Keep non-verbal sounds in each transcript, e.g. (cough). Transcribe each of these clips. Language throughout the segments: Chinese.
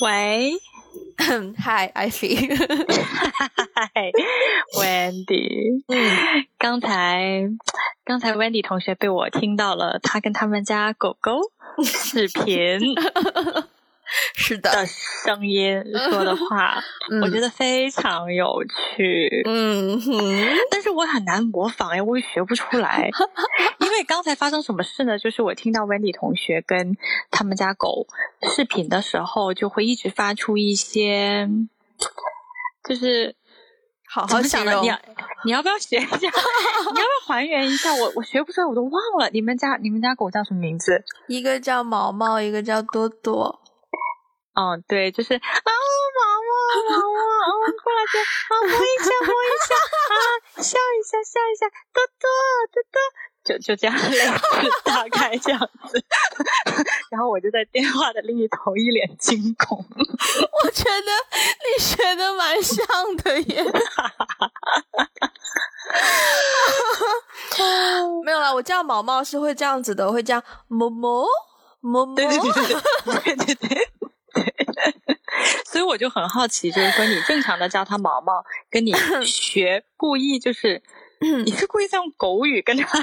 喂，嗨，Ivy，嗨，Wendy。嗯，刚才刚才 Wendy 同学被我听到了，他跟他们家狗狗视频。(laughs) (laughs) 是的，的声音说的话，(laughs) 我觉得非常有趣。嗯哼，但是我很难模仿哎，我也学不出来。(laughs) 因为刚才发生什么事呢？就是我听到 Wendy 同学跟他们家狗视频的时候，就会一直发出一些，就是好好想的。你要你要不要学一下？你要不要还原一下？我我学不出来，我都忘了。你们家你们家狗叫什么名字？一个叫毛毛，一个叫多多。嗯，对，就是啊，毛毛，毛毛，啊，过来就啊，摸一下，摸一下，啊，笑一下，笑一下，多多，多多，就就这样类似，大概这样子。(laughs) 然后我就在电话的另一头一脸惊恐。(laughs) 我觉得你学的蛮像的耶。(laughs) 没有啦，我叫毛毛是会这样子的，我会叫摸摸摸摸，对对对对对对对。(laughs) 所以我就很好奇，就是说你正常的叫它毛毛，跟你 (laughs) 学故意就是，你是故意在用狗语跟他？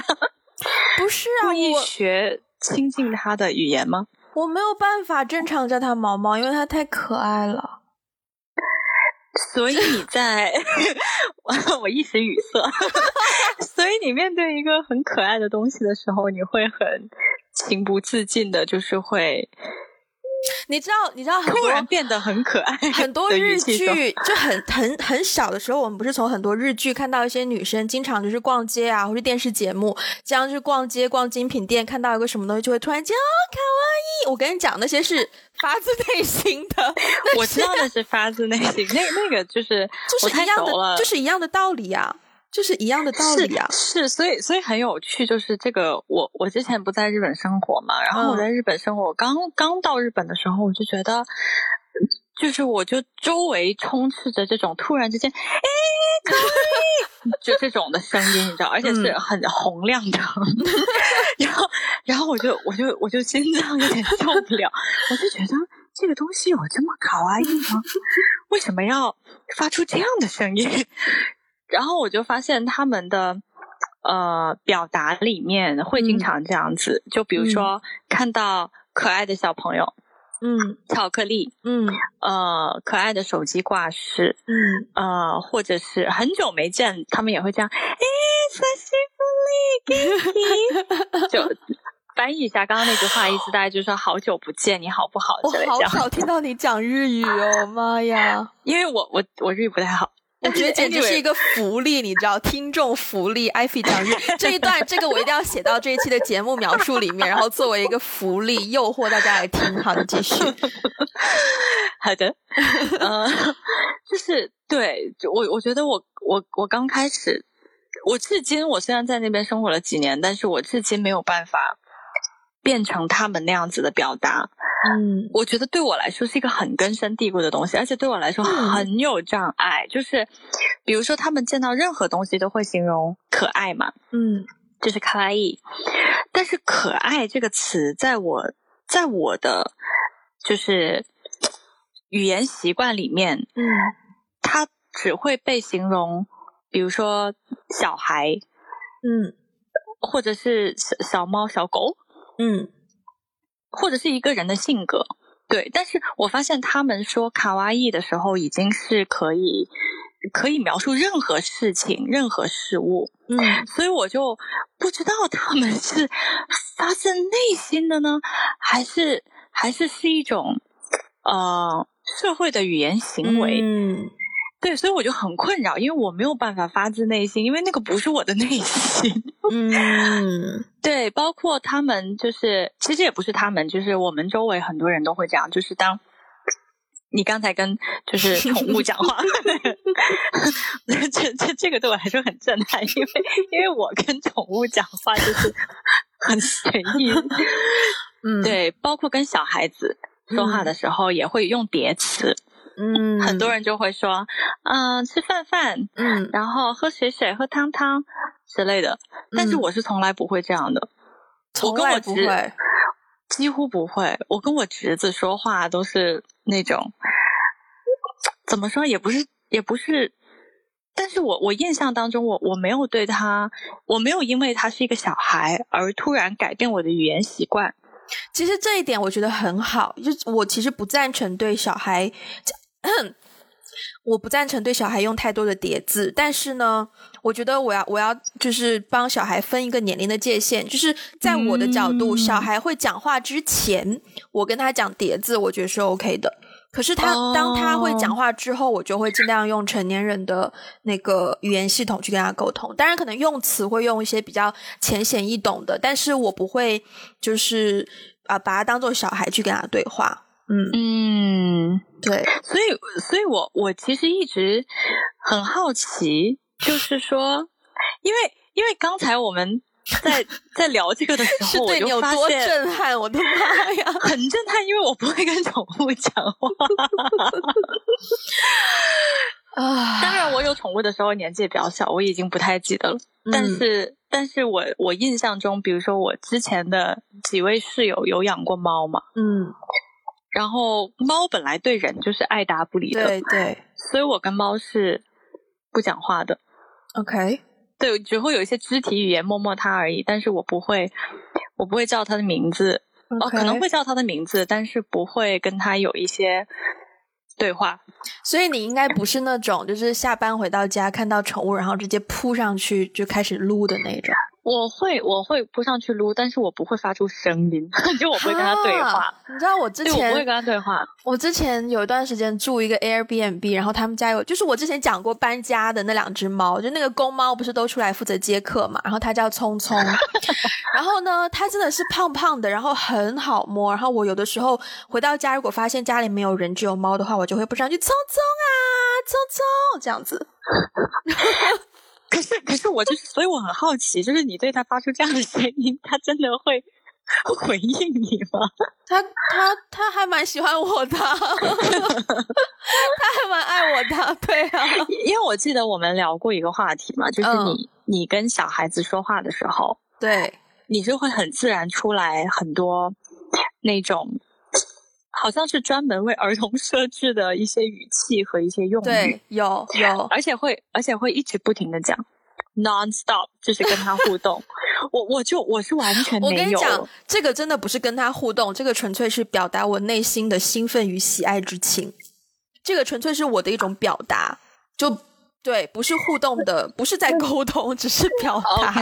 不是啊，故意学亲近他的语言吗？我没有办法正常叫它毛毛，因为它太可爱了。所以你在，(laughs) 我我一时语塞。所以你面对一个很可爱的东西的时候，你会很情不自禁的，就是会。你知道，你知道，突然变得很可爱。很多日剧就很很很小的时候，我们不是从很多日剧看到一些女生经常就是逛街啊，或者电视节目这样去逛街、逛精品店，看到一个什么东西就会突然间哦，卡哇伊！我跟你讲，那些是发自内心的。我知道那是发自内心，那那个就是就是一样的，就是一样的道理呀。就是一样的道理啊，是，所以所以很有趣，就是这个我我之前不在日本生活嘛，然后我在日本生活，我刚刚到日本的时候，我就觉得，就是我就周围充斥着这种突然之间，哎，可以，就这种的声音，你知道，而且是很洪亮的，(laughs) (laughs) 然后然后我就我就我就心脏有点受不了，我就觉得这个东西有这么卡哇伊吗？为什么要发出这样的声音？然后我就发现他们的呃表达里面会经常这样子，就比如说看到可爱的小朋友，嗯，巧克力，嗯，呃，可爱的手机挂饰，嗯，呃，或者是很久没见，他们也会这样，哎，小西 (laughs) 弗利，就翻译一下刚刚那句话，意思大概就是说好久不见，你好不好？我好少听到你讲日语哦，妈呀！因为我我我日语不太好。我觉得简直是一个 (laughs) 福利，你知道，听众福利。(laughs) 艾菲讲日这一段，这个我一定要写到这一期的节目描述里面，然后作为一个福利，诱惑大家来听。好的，继续。(laughs) 好的，呃，就是对，我我觉得我我我刚开始，我至今我虽然在那边生活了几年，但是我至今没有办法变成他们那样子的表达。嗯，我觉得对我来说是一个很根深蒂固的东西，而且对我来说很有障碍。就是，比如说他们见到任何东西都会形容可爱嘛，嗯，就是卡哇伊。但是“可爱”这个词，在我在我的就是语言习惯里面，嗯，它只会被形容，比如说小孩，嗯，或者是小小猫、小狗，嗯。或者是一个人的性格，对。但是我发现他们说卡哇伊的时候，已经是可以可以描述任何事情、任何事物。嗯，所以我就不知道他们是发自内心的呢，还是还是是一种呃社会的语言行为。嗯。对，所以我就很困扰，因为我没有办法发自内心，因为那个不是我的内心。(laughs) 嗯，对，包括他们，就是其实也不是他们，就是我们周围很多人都会这样，就是当你刚才跟就是宠物讲话，(laughs) 这这这个对我来说很震撼，因为因为我跟宠物讲话就是很随意。嗯，对，包括跟小孩子说话的时候也会用叠词。嗯，很多人就会说，嗯，吃饭饭，嗯，然后喝水水，喝汤汤之类的。但是我是从来不会这样的，从来不会，几乎不会。我跟我侄子说话都是那种，怎么说也不是也不是，但是我我印象当中，我我没有对他，我没有因为他是一个小孩而突然改变我的语言习惯。其实这一点我觉得很好，就我其实不赞成对小孩。(clears throat) 我不赞成对小孩用太多的叠字，但是呢，我觉得我要我要就是帮小孩分一个年龄的界限，就是在我的角度，小孩会讲话之前，我跟他讲叠字，我觉得是 OK 的。可是他当他会讲话之后，我就会尽量用成年人的那个语言系统去跟他沟通。当然，可能用词会用一些比较浅显易懂的，但是我不会就是啊把他当做小孩去跟他对话。嗯嗯，对，所以，所以我我其实一直很好奇，就是说，因为因为刚才我们在 (laughs) 在聊这个的时候，我就发现震撼，我的妈呀，很震撼，因为我不会跟宠物讲话。(laughs) 啊，(laughs) 当然，我有宠物的时候年纪也比较小，我已经不太记得了。但是，但是我我印象中，比如说我之前的几位室友有养过猫嘛，嗯。然后猫本来对人就是爱答不理的，对对，所以我跟猫是不讲话的。OK，对，只会有一些肢体语言摸摸它而已，但是我不会，我不会叫它的名字，哦，可能会叫它的名字，但是不会跟它有一些对话。所以你应该不是那种就是下班回到家看到宠物然后直接扑上去就开始撸的那种。我会我会扑上去撸，但是我不会发出声音，(laughs) 就我不会跟他对话。你知道我之前我不会跟他对话。我之前有一段时间住一个 Airbnb，然后他们家有，就是我之前讲过搬家的那两只猫，就那个公猫不是都出来负责接客嘛，然后它叫聪聪，(laughs) 然后呢，它真的是胖胖的，然后很好摸，然后我有的时候回到家，如果发现家里没有人，只有猫的话，我就会扑上去，聪聪啊，聪聪这样子。(laughs) 可是，可是我就是，所以我很好奇，就是你对他发出这样的声音，他真的会回应你吗？(laughs) 他他他还蛮喜欢我的，(laughs) 他还蛮爱我的，对啊。因为我记得我们聊过一个话题嘛，就是你你跟小孩子说话的时候，对，你就会很自然出来很多那种。好像是专门为儿童设置的一些语气和一些用语，对，有有，而且会而且会一直不停的讲，non stop，就是跟他互动。(laughs) 我我就我是完全没有。我跟你讲，这个真的不是跟他互动，这个纯粹是表达我内心的兴奋与喜爱之情。这个纯粹是我的一种表达，就对，不是互动的，不是在沟通，只是表达。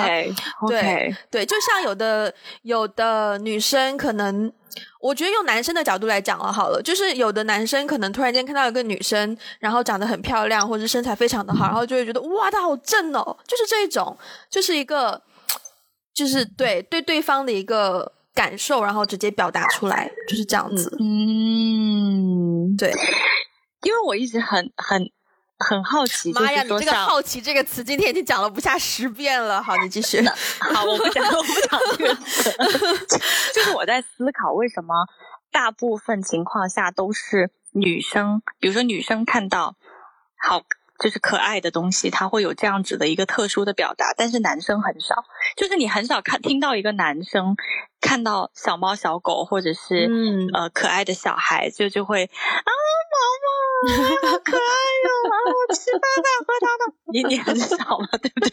对对，就像有的有的女生可能。我觉得用男生的角度来讲了好了，就是有的男生可能突然间看到一个女生，然后长得很漂亮，或者身材非常的好，然后就会觉得哇，她好正哦，就是这种，就是一个，就是对对对方的一个感受，然后直接表达出来，就是这样子。嗯，对，因为我一直很很。很好奇，妈呀！你这个“好奇”这个词今天已经讲了不下十遍了。(laughs) 好，你继续。好，我不讲，我不讲这个词。(laughs) 就是我在思考，为什么大部分情况下都是女生，比如说女生看到好就是可爱的东西，它会有这样子的一个特殊的表达，但是男生很少。就是你很少看听到一个男生看到小猫小狗或者是呃可爱的小孩，就就会啊，毛毛好可爱哟。我吃饭了，喝汤了。你你很少嘛，对不对？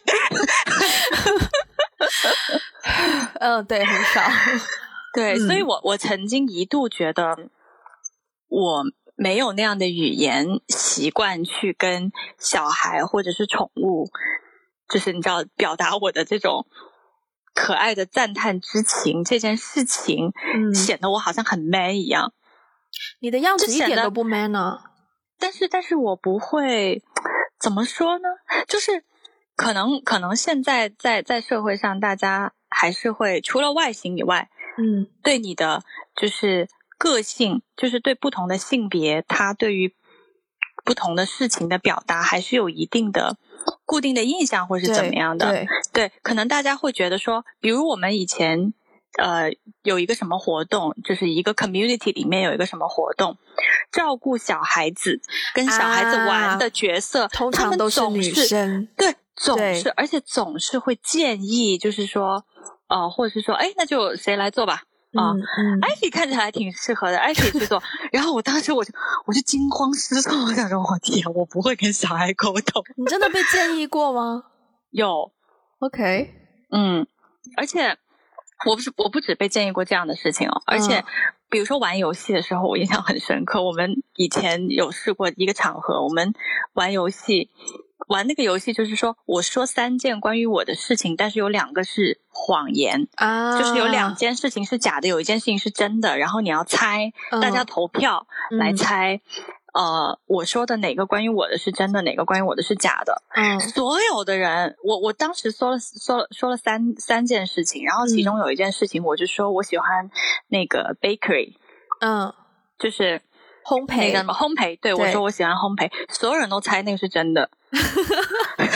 (laughs) 嗯，对，很少。(laughs) 对，所以我我曾经一度觉得我没有那样的语言习惯去跟小孩或者是宠物，就是你知道表达我的这种可爱的赞叹之情这件事情，显得我好像很 man 一样。你的样子一点都不 man 呢。但是，但是我不会怎么说呢？就是可能，可能现在在在社会上，大家还是会除了外形以外，嗯，对你的就是个性，就是对不同的性别，他对于不同的事情的表达，还是有一定的固定的印象，或是怎么样的？对，对，可能大家会觉得说，比如我们以前。呃，有一个什么活动，就是一个 community 里面有一个什么活动，照顾小孩子跟小孩子玩的角色，通常都是女生，对，总是，而且总是会建议，就是说，呃，或者是说，哎，那就谁来做吧，啊。嗯艾比看起来挺适合的，艾比去做。然后我当时我就我就惊慌失措，我想说，我天，我不会跟小孩沟通。你真的被建议过吗 (laughs) 有，？OK，嗯，而且我不是我不止被建议过这样的事情哦，而且嗯比如说玩游戏的时候，我印象很深刻。我们以前有试过一个场合，我们玩游戏。玩那个游戏就是说，我说三件关于我的事情，但是有两个是谎言，啊，就是有两件事情是假的，有一件事情是真的，然后你要猜，嗯。大家投票来嗯。猜，呃，我说的哪个关于我的是真的，哪个关于我的是假的。嗯。所有的人，我我当时说了说了说了三三件事情，然后其中有一件事情，我就说我喜欢那个 bakery，嗯，就是烘焙那个什么烘焙，对我说我喜欢烘焙，所有人都猜那个是真的，(laughs) 但是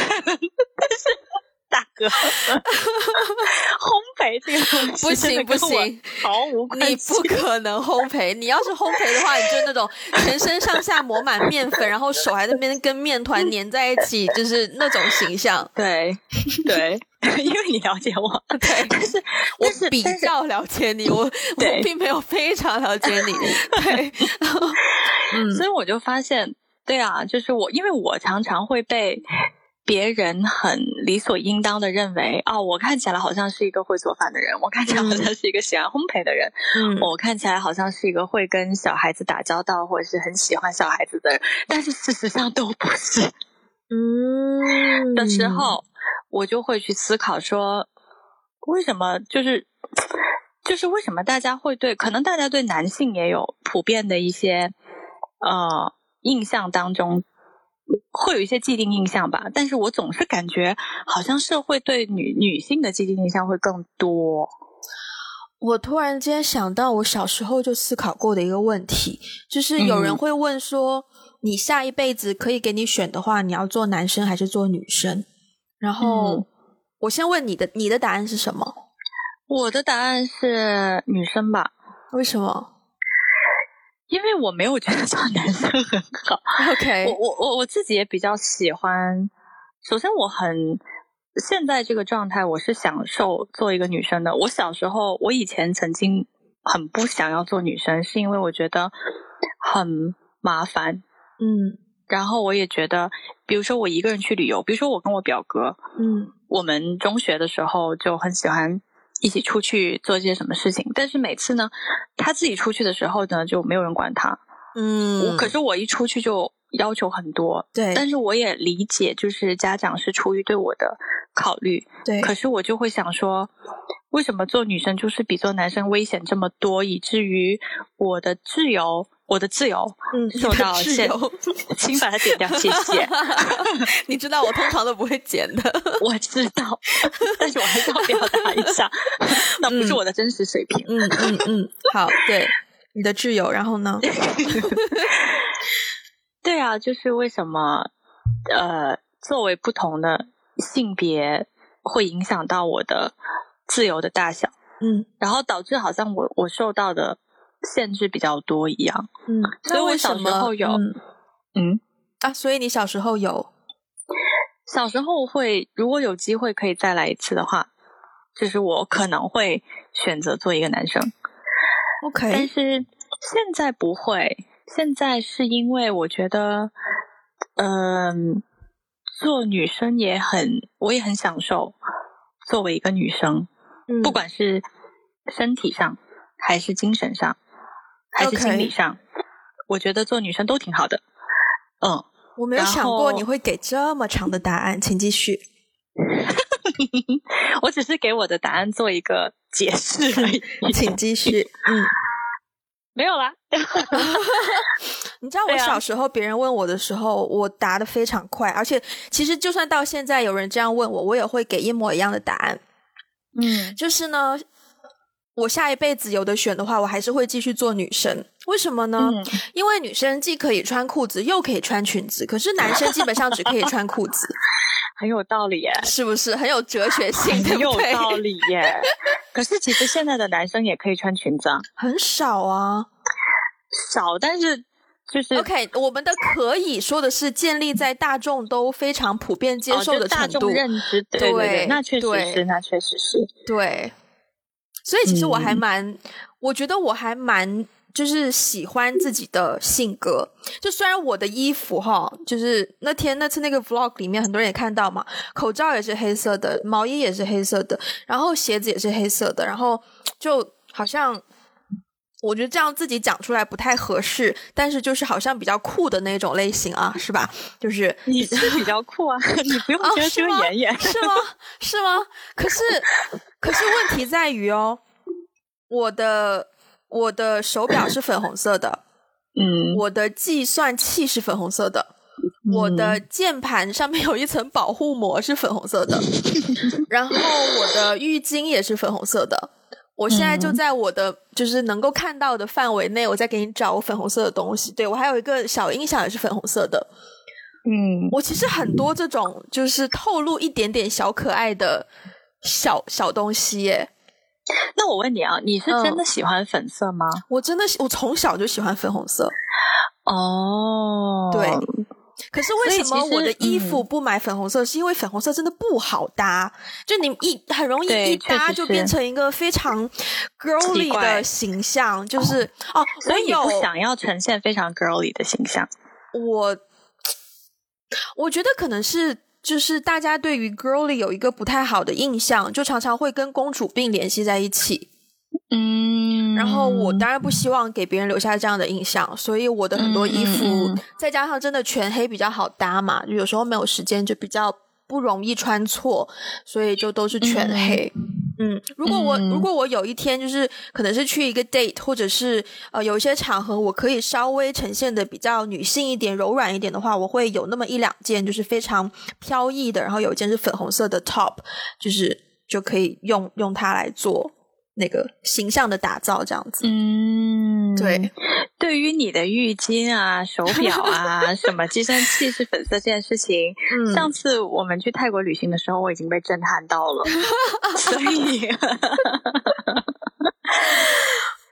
大哥，烘焙这个东西不行不行，毫无关系，你不可能烘焙。你要是烘焙的话，你就那种全身上下抹满面粉，然后手还在那边跟面团粘在一起，就是那种形象。对 (laughs) 对，因为你了解我，(laughs) 对，但是我但是比较了解你，我 (laughs) 我并没有非常了解你。(laughs) 对，嗯所以我就发现，对啊，就是我，因为我常常会被别人很理所应当的认为，哦，我看起来好像是一个会做饭的人，我看起来好像是一个喜欢烘焙的人，嗯我看起来好像是一个会跟小孩子打交道或者是很喜欢小孩子的人，但是事实上都不是嗯的时候，我就会去思考说，为什么就是。(tsk) 就是为什么大家会对，可能大家对男性也有普遍的一些呃印象当中会有一些既定印象吧，但是我总是感觉好像社会对女女性的既定印象会更多。我突然间想到，我小时候就思考过的一个问题，就是有人嗯会问说，你下一辈子可以给你选的话，你要做男生还是做女生？然后、嗯我先问你的，你的答案是什么？我的答案是女生吧，为什么因为我没有觉得做男生很好。？OK，我我我我自己也比较喜欢。首先，我很现在这个状态，我是享受做一个女生的。我小时候，我以前曾经很不想要做女生，是因为我觉得很麻烦。嗯然后我也觉得，比如说我一个人去旅游，比如说我跟我表哥，嗯我们中学的时候就很喜欢一起出去做一些什么事情，但是每次呢，他自己出去的时候呢，就没有人管他。嗯，我可是我一出去就要求很多，对，但是我也理解，就是家长是出于对我的考虑，对，可是我就会想说，为什么做女生就是比做男生危险这么多，以至于我的自由，我的自由嗯，(laughs) 受到限请把它剪掉，谢谢。(laughs) 你知道我通常都不会剪的。(laughs) 我知道，但是我还是要表达一下，那不是我的真实水平。嗯嗯嗯，好，对，你的挚友，然后呢？对啊，就是为什么呃，作为不同的性别，会影响到我的自由的大小，嗯然后导致好像我我受到的限制比较多一样。嗯，所以我小时候有嗯嗯，啊，所以你小时候有小时候会，如果有机会可以再来一次的话，就是我可能会选择做一个男生。但 OK，但是现在不会，现在是因为我觉得，嗯、做女生也很，我也很享受作为一个女生，嗯不管是身体上，还是精神上，还是心理上我觉得做女生都挺好的。嗯，我没有想过你会给这么长的答案，请继续。(laughs) 我只是给我的答案做一个解释 (laughs) 而已，请继续。嗯，没有啦。(laughs) 你知道我小时候别人问我的时候，我答的非常快，而且其实就算到现在有人这样问我，我也会给一模一样的答案。嗯就是呢，我下一辈子有的选的话，我还是会继续做女生。为什么呢？嗯因为女生既可以穿裤子，又可以穿裙子，可是男生基本上只可以穿裤子，(laughs) 很有道理耶。是不是很有哲学性？很有？道理耶。(laughs) 可是其实现在的男生也可以穿裙子啊，很少啊。少，但是就是、OK，我们的可以说的是建立在大众都非常普遍接受的程度。众认知，对对对对，那确实是，那确实是。对，所以其实我还蛮，我觉得我还蛮就是喜欢自己的性格。就虽然我的衣服哈，就是那天那次那个 vlog 里面很多人也看到嘛，口罩也是黑色的，毛衣也是黑色的，然后鞋子也是黑色的，然后就好像。我觉得这样自己讲出来不太合适，但是就是好像比较酷的那种类型啊，是吧？就是你是比较酷啊，(laughs) 你不用遮遮掩掩，是吗？是吗？可是，可是问题在于哦，我的我的手表是粉红色的，嗯，我的计算器是粉红色的，我的键盘上面有一层保护膜是粉红色的，(laughs) 然后我的浴巾也是粉红色的。我现在就在我的就是能够看到的范围内，我在给你找我粉红色的东西。对我还有一个小音响也是粉红色的。嗯，我其实很多这种就是透露一点点小可爱的小小东西耶。那我问你啊，你是真的喜欢粉色吗？我真的，我从小就喜欢粉红色。哦，对。可是为什么我的衣服不买粉红色？是因为粉红色真的不好搭，就你一很容易一搭就变成一个非常 girly 的形象，就是哦，所以你不想要呈现非常 girly 的形象。我我觉得可能是就是大家对于 girly 有一个不太好的印象，就常常会跟公主病联系在一起。嗯，然后我当然不希望给别人留下这样的印象，所以我的很多衣服，再加上真的全黑比较好搭嘛，就有时候没有时间就比较不容易穿错，所以就都是全黑。嗯，如果我如果我有一天就是可能是去一个 date，或者是呃有一些场合，我可以稍微呈现的比较女性一点、柔软一点的话，我会有那么一两件就是非常飘逸的，然后有一件是粉红色的 top，就是就可以用用它来做。那个形象的打造，这样子。嗯，对。(laughs) 对于你的浴巾啊、手表啊、什么计算器是粉色这件事情，(laughs) 上次我们去泰国旅行的时候，我已经被震撼到了。(laughs) 所以，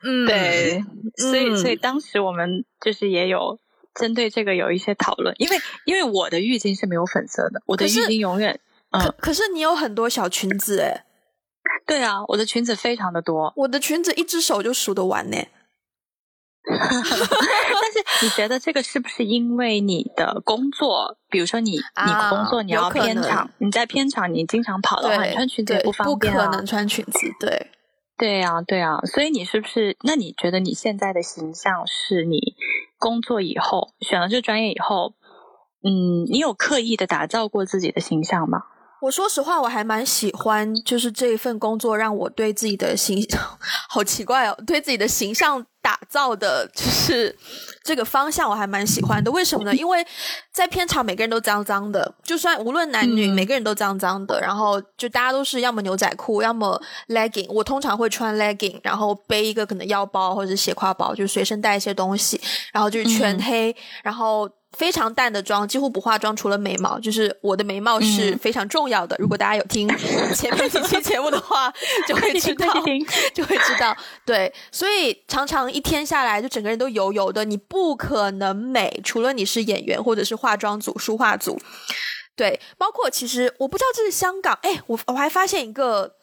嗯，对，所以，所以当时我们就是也有针对这个有一些讨论，因为因为我的浴巾是没有粉色的，我的浴巾永远。可可是你有很多小裙子哎。(laughs) 对啊，我的裙子非常的多，我的裙子一只手就数得完呢。(laughs) 但是你觉得这个是不是因为你的工作？比如说你你工作你要片场，你在片场你经常跑的话，你穿裙子也不方便啊。不可能穿裙子，对对呀对呀。所以你是不是？那你觉得你现在的形象是你工作以后选了这专业以后，嗯，你有刻意的打造过自己的形象吗？我说实话，我还蛮喜欢，就是这一份工作让我对自己的形象，好奇怪哦，对自己的形象打造的，就是这个方向，我还蛮喜欢的。为什么呢？因为在片场，每个人都脏脏的，就算无论男女，每个人都脏脏的。然后就大家都是要么牛仔裤，要么 legging。我通常会穿 legging，然后背一个可能腰包或者斜挎包，就随身带一些东西，然后就是全黑，然后。非常淡的妆，几乎不化妆，除了眉毛。就是我的眉毛是非常重要的。如果大家有听 (laughs) 前面几期节目的话，就会知道，就会知道。对，所以常常一天下来，就整个人都油油的。你不可能美，除了你是演员或者是化妆组、书画组。对，包括其实我不知道这是香港。哎，我我还发现一个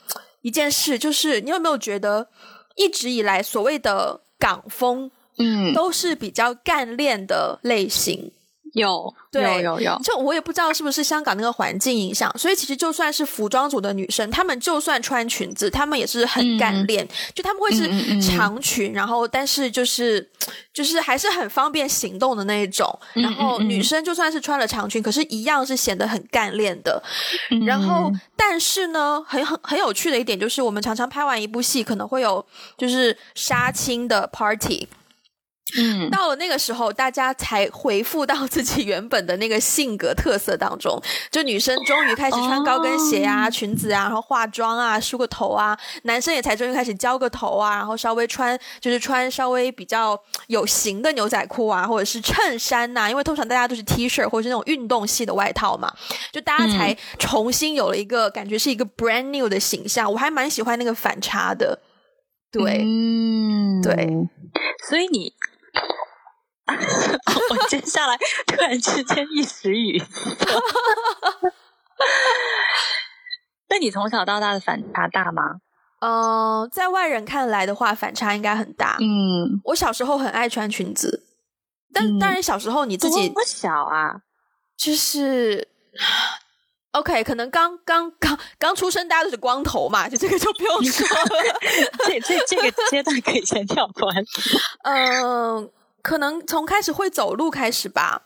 一件事，就是你有没有觉得一直以来所谓的港风，嗯，都是比较干练的类型。有，有有有，就我也不知道是不是香港那个环境影响，所以其实就算是服装组的女生，她们就算穿裙子，她们也是很干练，就她们会是长裙，然后但是就是就是还是很方便行动的那一种。然后女生就算是穿了长裙，可是一样是显得很干练的。然后但是呢，很很很有趣的一点就是，我们常常拍完一部戏，可能会有就是杀青的 party。嗯，到了那个时候，大家才回复到自己原本的那个性格特色当中。就女生终于开始穿高跟鞋啊、裙子啊，然后化妆啊、梳个头啊；男生也才终于开始浇个头啊，然后稍微穿就是穿稍微比较有型的牛仔裤啊，或者是衬衫呐。因为通常大家都是 T 恤或者是那种运动系的外套嘛，就大家才重新有了一个感觉是一个 brand new 的形象。我还蛮喜欢那个反差的，对，嗯，对，所以你。我接下来突然之间一时语塞。(laughs) 那你从小到大的反差大吗？嗯，在外人看来的话，反差应该很大。嗯，我小时候很爱穿裙子，但、嗯当然小时候你自己多小啊？就是。OK，可能刚刚刚刚出生，大家都是光头嘛，就这个就不用说了。(laughs) 这这这个阶段可以先跳过。(laughs) 嗯，可能从开始会走路开始吧。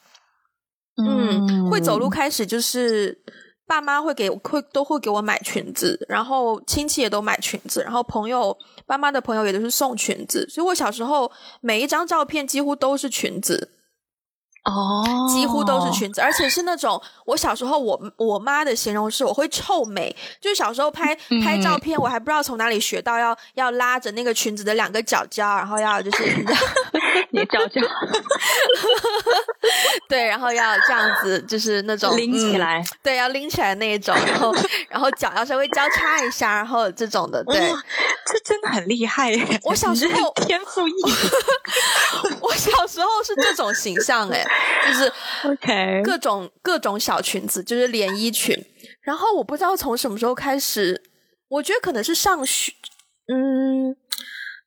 嗯，会走路开始就是爸妈会给会都会给我买裙子，然后亲戚也都买裙子，然后朋友爸妈的朋友也都是送裙子，所以我小时候每一张照片几乎都是裙子。哦，几乎都是裙子，而且是那种我小时候我我妈的形容是我会臭美，就是小时候拍拍照片，我还不知道从哪里学到要要拉着那个裙子的两个角角，然后要就是 (laughs) 你找找 (laughs) 对，然后要这样子，就是那种拎起来，嗯对，要拎起来那一种，然后然后脚要稍微交叉一下，然后这种的，对。哇这真的很厉害耶！我小时候 (laughs) 天赋异禀 (laughs) 我小时候是这种形象哎，就是 (laughs) OK，各种各种小裙子，就是连衣裙。然后我不知道从什么时候开始，我觉得可能是上学，嗯，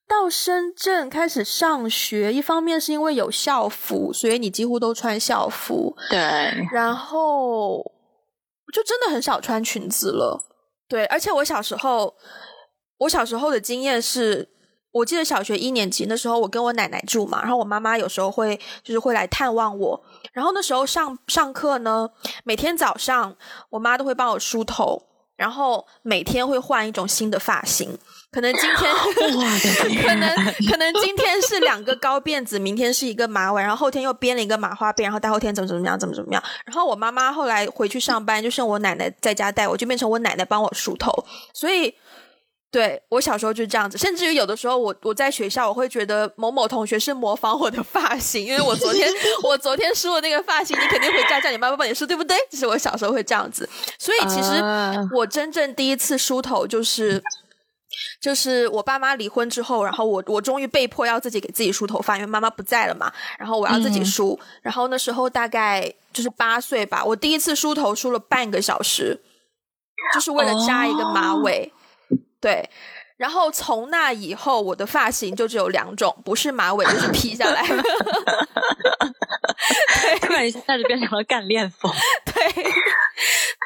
到深圳开始上学。一方面是因为有校服，所以你几乎都穿校服。对，然后就真的很少穿裙子了。对，而且我小时候，我小时候的经验是，我记得小学一年级那时候，我跟我奶奶住嘛，然后我妈妈有时候会就是会来探望我，然后那时候上上课呢，每天早上我妈都会帮我梳头，然后每天会换一种新的发型，可能今天 (laughs) 可能可能今天是两个高辫子，明天是一个马尾，然后后天又编了一个麻花辫，然后大后天怎么怎么样，怎么怎么样。然后我妈妈后来回去上班，就剩我奶奶在家带我，就变成我奶奶帮我梳头。所以，对我小时候就是这样子，甚至于有的时候我我在学校，我会觉得某某同学是模仿我的发型，因为我昨天 (laughs) 我昨天梳的那个发型，你肯定回家叫你妈妈帮你梳，对不对？就是我小时候会这样子。所以其实啊我真正第一次梳头就是。就是我爸妈离婚之后，然后我我终于被迫要自己给自己梳头发，因为妈妈不在了嘛，然后我要自己梳。然后那时候大概就是八岁吧，我第一次梳头梳了半个小时，就是为了扎一个马尾。对，然后从那以后，我的发型就只有两种，不是马尾就是披下来。(laughs) 突然一下就变成了干练风。对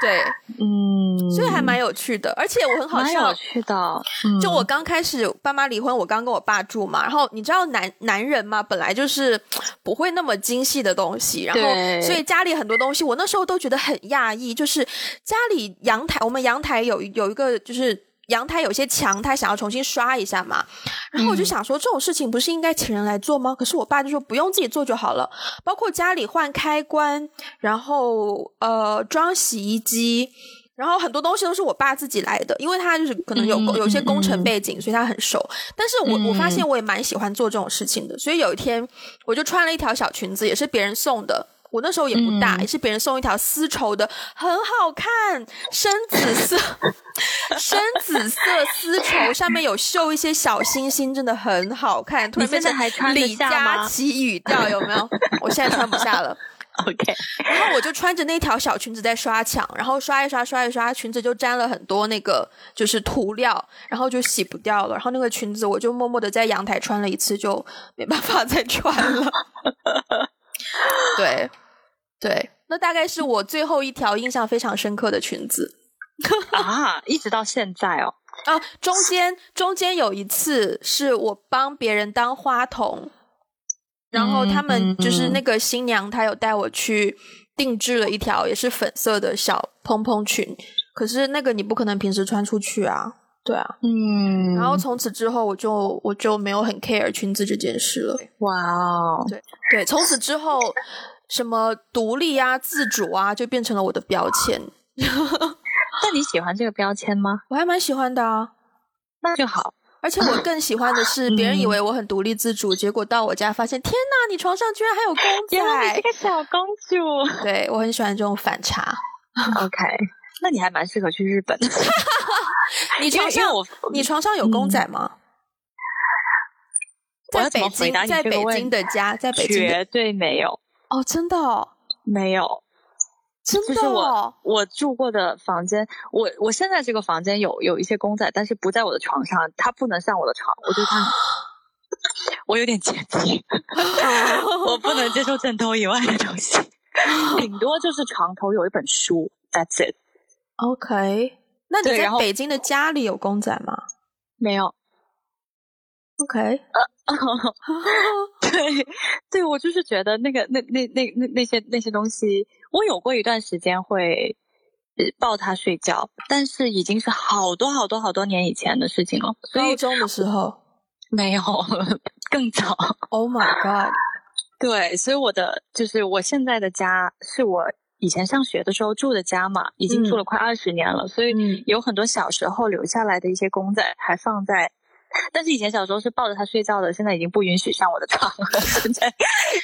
对，嗯，所以还蛮有趣的，而且我很好笑蛮有。趣的。嗯就我刚开始爸妈离婚，我刚跟我爸住嘛，然后你知道男男人嘛，本来就是不会那么精细的东西，然后所以家里很多东西，我那时候都觉得很讶异，就是家里阳台，我们阳台有有一个就是。阳台有些墙，他想要重新刷一下嘛，然后我就想说，这种事情不是应该请人来做吗？可是我爸就说不用自己做就好了，包括家里换开关，然后呃装洗衣机，然后很多东西都是我爸自己来的，因为他就是可能有嗯有一些工程背景，所以他很熟。但是我我发现我也蛮喜欢做这种事情的，所以有一天我就穿了一条小裙子，也是别人送的。我那时候也不大，嗯也是别人送一条丝绸的，很好看，深紫色，(laughs) 深紫色丝绸，上面有绣一些小星星，真的很好看。突然变成李佳琦语调，有没有？我现在穿不下了。(laughs) OK，然后我就穿着那条小裙子在刷墙，然后刷一刷刷一刷，裙子就沾了很多那个就是涂料，然后就洗不掉了。然后那个裙子我就默默的在阳台穿了一次，就没办法再穿了。(laughs) (laughs) 对对，那大概是我最后一条印象非常深刻的裙子。啊，一直到现在哦。(laughs) 啊，中间中间有一次是我帮别人当花童，然后他们就是那个新娘，她有带我去定制了一条也是粉色的小蓬蓬裙，可是那个你不可能平时穿出去啊，对啊。嗯然后从此之后，我就我就没有很 care 裙子这件事了。哇哦，对对，从此之后，什么独立啊、自主啊，就变成了我的标签。(laughs) 那你喜欢这个标签吗？我还蛮喜欢的啊。那就好。而且我更喜欢的是，别人以为我很独立自主，结果到我家发现，天哪，你床上居然还有公原来你仔是！个小公主。对我很喜欢这种反差。OK，那你还蛮适合去日本的。(laughs) 你床上你床上有公仔吗？在北京，在北京的家，在北京绝对没有，哦，真的哦，没有。真的、哦，就是我我住过的房间，我我现在这个房间有有一些公仔，但是不在我的床上，它不能上我的床，我觉得它，我有点洁癖，(laughs) 我不能接受枕头以外的东西，(laughs) 顶多就是床头有一本书，That's it。OK，那你在北京的家里有公仔吗没有，？OK，(laughs) 对，对我就是觉得那个那那那那那些那些东西，我有过一段时间会呃抱它睡觉，但是已经是好多好多好多年以前的事情了，高中的时候 (laughs) 没有更早。，Oh my God，对，所以我的就是我现在的家是我以前上学的时候住的家嘛，已经住了快二十年了，所以嗯有很多小时候留下来的一些公仔还放在。但是以前小时候是抱着它睡觉的，现在已经不允许上我的床了。现 (laughs) 在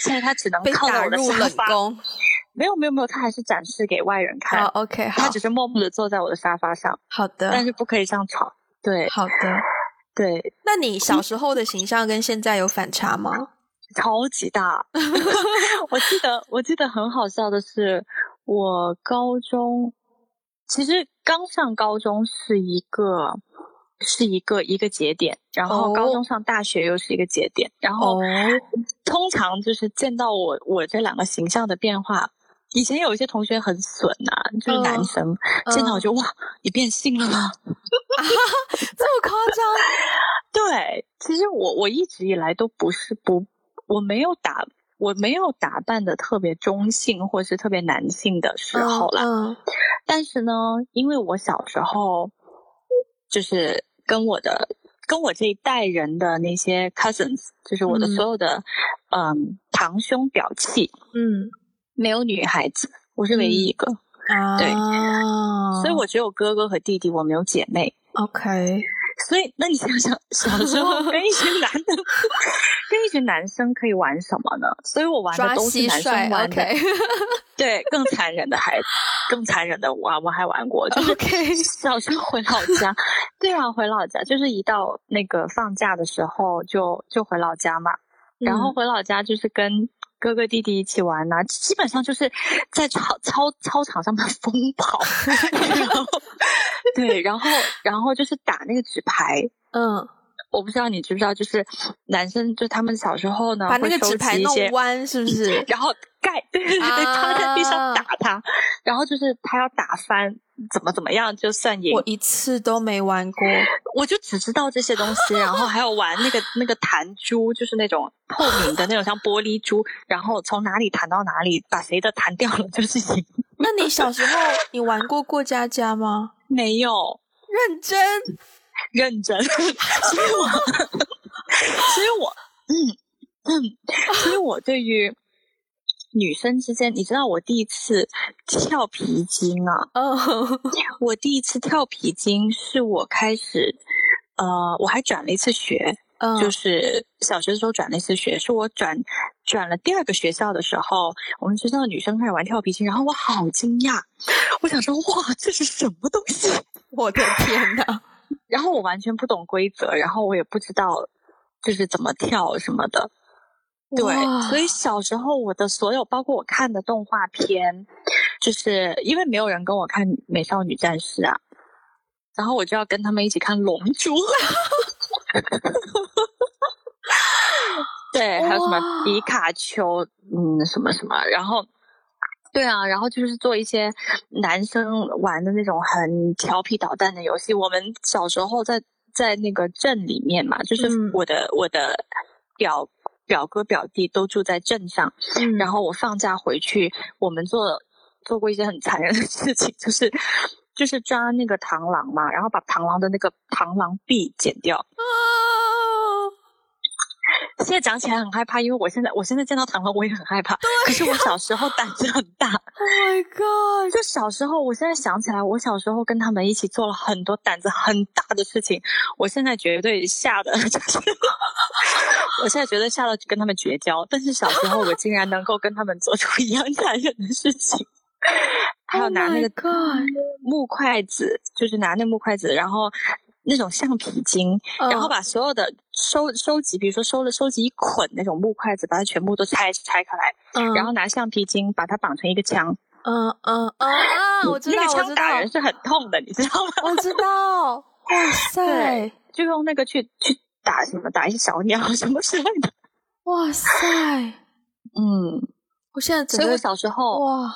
现在它只能被靠在我入冷沙发。宫。没有没有没有，它还是展示给外人看。好，OK，好它只，是默默的坐在我的沙发上，好的，但是不可以上床。对好的。对，那你小时候的形象跟现在有反差吗？超级大。(laughs) 我记得我记得很好笑的是，我高中其实刚上高中是一个是一个一个节点，然后哦高中上大学又是一个节点，然后哦，通常就是见到我我这两个形象的变化。以前有一些同学很损呐、就是男嗯生，见到我就哇，你变性了吗？(laughs) 这么夸张？(laughs) 对，其实我我一直以来都不是不，我没有打我没有打扮的特别中性或是特别男性的时候啦。嗯。但是呢，因为我小时候就是跟我的跟我这一代人的那些 cousins，就是我的嗯。所有的嗯堂兄表弟，嗯。没有女孩子，我是唯一一个，啊，对。所以我只有哥哥和弟弟，我没有姐妹。OK，所以，那你想想，小时候 (laughs) 跟一群男的，跟一群男生可以玩什么呢？所以我玩的都是男生玩的。(laughs) 对，更残忍的还，更残忍的我我还玩过，就是 (laughs) 小时候回老家，对啊，回老家就是一到那个放假的时候就就回老家嘛，然后嗯回老家就是跟哥哥弟弟一起玩呐、基本上就是在操操操场上面 (laughs) 疯跑，(laughs) 然后对，然后然后就是打那个纸牌。嗯，我不知道你知不知道，就是男生就他们小时候呢，把那个纸牌弄弯，是不是？(laughs) 然后盖，(laughs) 对对对，趴在地上打他，然后就是他要打翻，怎么怎么样就算赢我。一次都没玩过。我就只知道这些东西，然后还有玩那个那个弹珠，就是那种透明的那种像玻璃珠，然后从哪里弹到哪里，把谁的弹掉了就是赢。那你小时候你玩过过家家吗？没有认真？认真，所以我，(laughs) 所以我，嗯嗯，所以我对于女生之间，你知道我第一次跳皮筋啊，嗯我第一次跳皮筋是我开始，呃，我还转了一次学，嗯，就是小学的时候转了一次学，是我转转了第二个学校的时候，我们学校的女生开始玩跳皮筋，然后我好惊讶，(laughs) 我想说哇，这是什么东西？我的天哪！(laughs) 然后我完全不懂规则，然后我也不知道就是怎么跳什么的。对，所以小时候我的所有，包括我看的动画片，就是因为没有人跟我看《美少女战士》啊，然后我就要跟他们一起看《龙珠》。(laughs) 对，还有什么哇皮卡丘，嗯，什么什么，然后，对啊，然后就是做一些男生玩的那种很调皮捣蛋的游戏。我们小时候在在那个镇里面嘛，就是嗯我的、我的表表哥表弟都住在镇上，嗯然后我放假回去，我们做做过一些很残忍的事情，就是就是抓那个螳螂嘛，然后把螳螂的那个螳螂臂剪掉。啊 (laughs) 现在讲起来很害怕，因为我现在我现在见到螳螂我也很害怕。可是我小时候胆子很大！(laughs) Oh my god！就小时候，我现在想起来，我小时候跟他们一起做了很多胆子很大的事情。我现在绝对吓得，(laughs) 就是我现在觉得吓得跟他们绝交。但是小时候我竟然能够跟他们做出一样残忍的事情，还有拿那个 Oh 木筷子，就是拿那木筷子，然后那种橡皮筋，然后嗯把所有的收收集，比如说收了收集一捆那种木筷子，把它全部都拆拆开来，嗯，然后拿橡皮筋把它绑成一个枪，嗯嗯嗯啊，我知道，那个枪打人，是很痛的，你知道吗？我知道。(laughs) 哇塞，就用那个去去打什么打一些小鸟什么之类的。哇塞！嗯，我现在整所以我个小时候哇，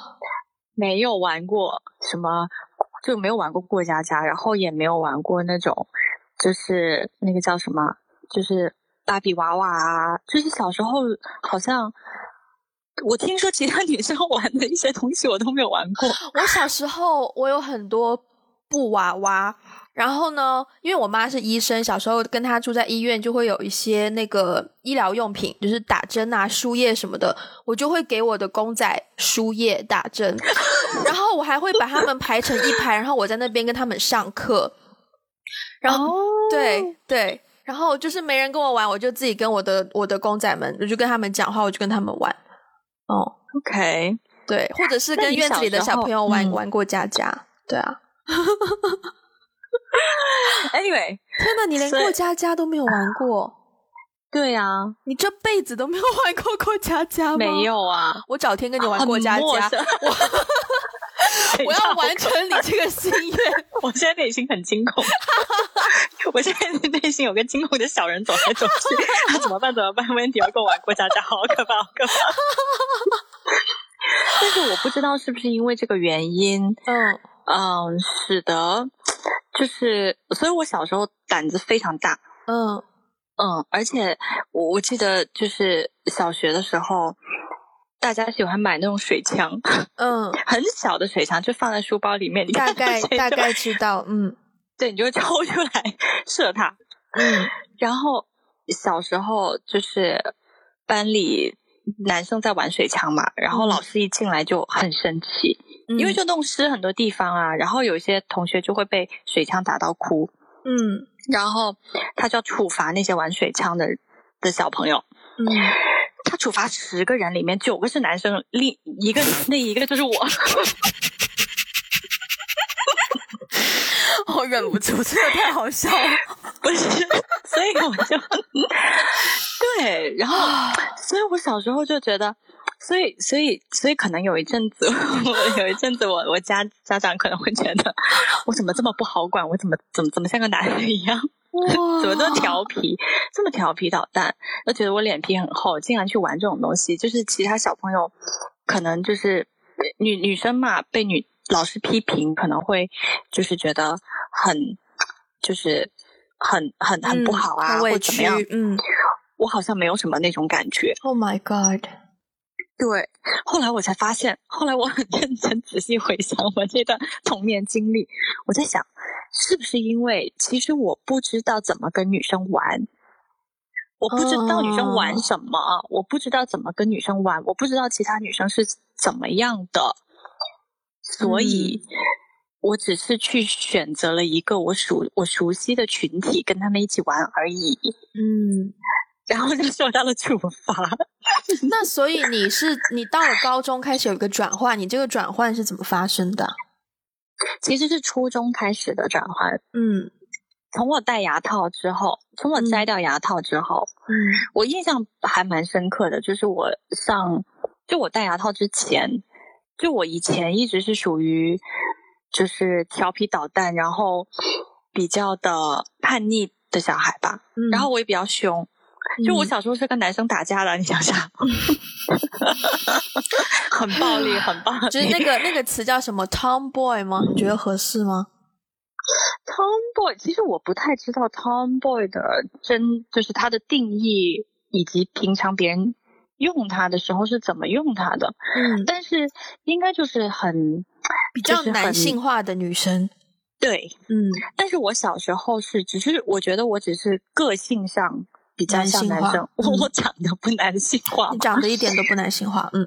没有玩过什么，就没有玩过过家家，然后也没有玩过那种，就是那个叫什么，就是芭比娃娃啊，就是小时候好像。我听说其他女生玩的一些东西我都没有玩过，我小时候我有很多布娃娃，然后呢，因为我妈是医生，小时候跟她住在医院，就会有一些那个医疗用品，就是打针啊、输液什么的，我就会给我的公仔输液打针，然后我还会把他们排成一排，然后我在那边跟他们上课，然后、哦对对，然后就是没人跟我玩，我就自己跟我的我的公仔们，我就跟他们讲话，我就跟他们玩，哦，，OK，对，或者是跟院子里的小朋友玩、嗯。玩过家家，对啊。(laughs) (laughs) Anyway，天哪，你连过家家都没有玩过，对啊，你这辈子都没有玩过过家家吗？没，有啊，我找天跟你玩过家家，我 (laughs) 我要完成你这个心愿。(laughs) 我现在内心很惊恐，我现在内心有个惊恐的小人走来走去，他怎么办？怎么办？温迪要跟我玩过家家，好可怕，好可怕。但是我不知道是不是因为这个原因，嗯嗯，使得就是，所以我小时候胆子非常大，嗯。嗯，而且我我记得就是小学的时候，大家喜欢买那种水枪，嗯，(laughs) 很小的水枪，就放在书包里面，你大概大概知道，嗯。对，你就会抽出来射它。嗯。然后小时候就是班里男生在玩水枪嘛，然后嗯。老师一进来就很生气，嗯，因为就弄湿很多地方啊，然后有一些同学就会被水枪打到哭，嗯然后他就要处罚那些玩水枪的的小朋友。嗯，他处罚十个人，里面九个是男生，另一个那一个就是我。我忍不住，这个太好笑了。不是，所以我就 (laughs) 对，然后，所以我小时候就觉得，所以，所以，所以可能有一阵子，我 (laughs) 有一阵子我，我家家长可能会觉得我怎么这么不好管，我怎么怎么怎么像个男人一样，怎么这么调皮，这么调皮捣蛋，都觉得我脸皮很厚，竟然去玩这种东西，就是其他小朋友可能就是女女生嘛，被女老师批评，可能会就是觉得很就是很很很不好啊，或怎么样，。嗯我好像没有什么那种感觉。，Oh my God，对，后来我才发现，后来我很认真仔细回想我这段童年经历，我在想，是不是因为其实我不知道怎么跟女生玩，我不知道女生玩什么，我不知道怎么跟女生玩，我不知道其他女生是怎么样的，所以。我只是去选择了一个我熟我熟悉的群体，跟他们一起玩而已，嗯，然后就受到了处罚。(laughs) 那所以你是你到了高中开始有一个转换，你这个转换是怎么发生的？其实是初中开始的转换，嗯从我戴牙套之后，从我摘掉牙套之后，嗯我印象还蛮深刻的，就是我上就我戴牙套之前，就我以前一直是属于就是调皮捣蛋，然后比较的叛逆的小孩吧，嗯，然后我也比较凶。就我嗯小时候是跟男生打架的，你想想，(laughs) 很暴力，很暴力。(laughs) 就是那个那个词叫什么 tomboy 吗？你觉得合适吗？Tomboy，其实我不太知道 Tomboy 的真就是它的定义，以及平常别人用它的时候是怎么用它的。嗯，但是应该就是很比较男性化的女生。对。嗯但是我小时候是，只是我觉得我只是个性上比较像男生，我长得不男性化你。长得一点都不男性化。嗯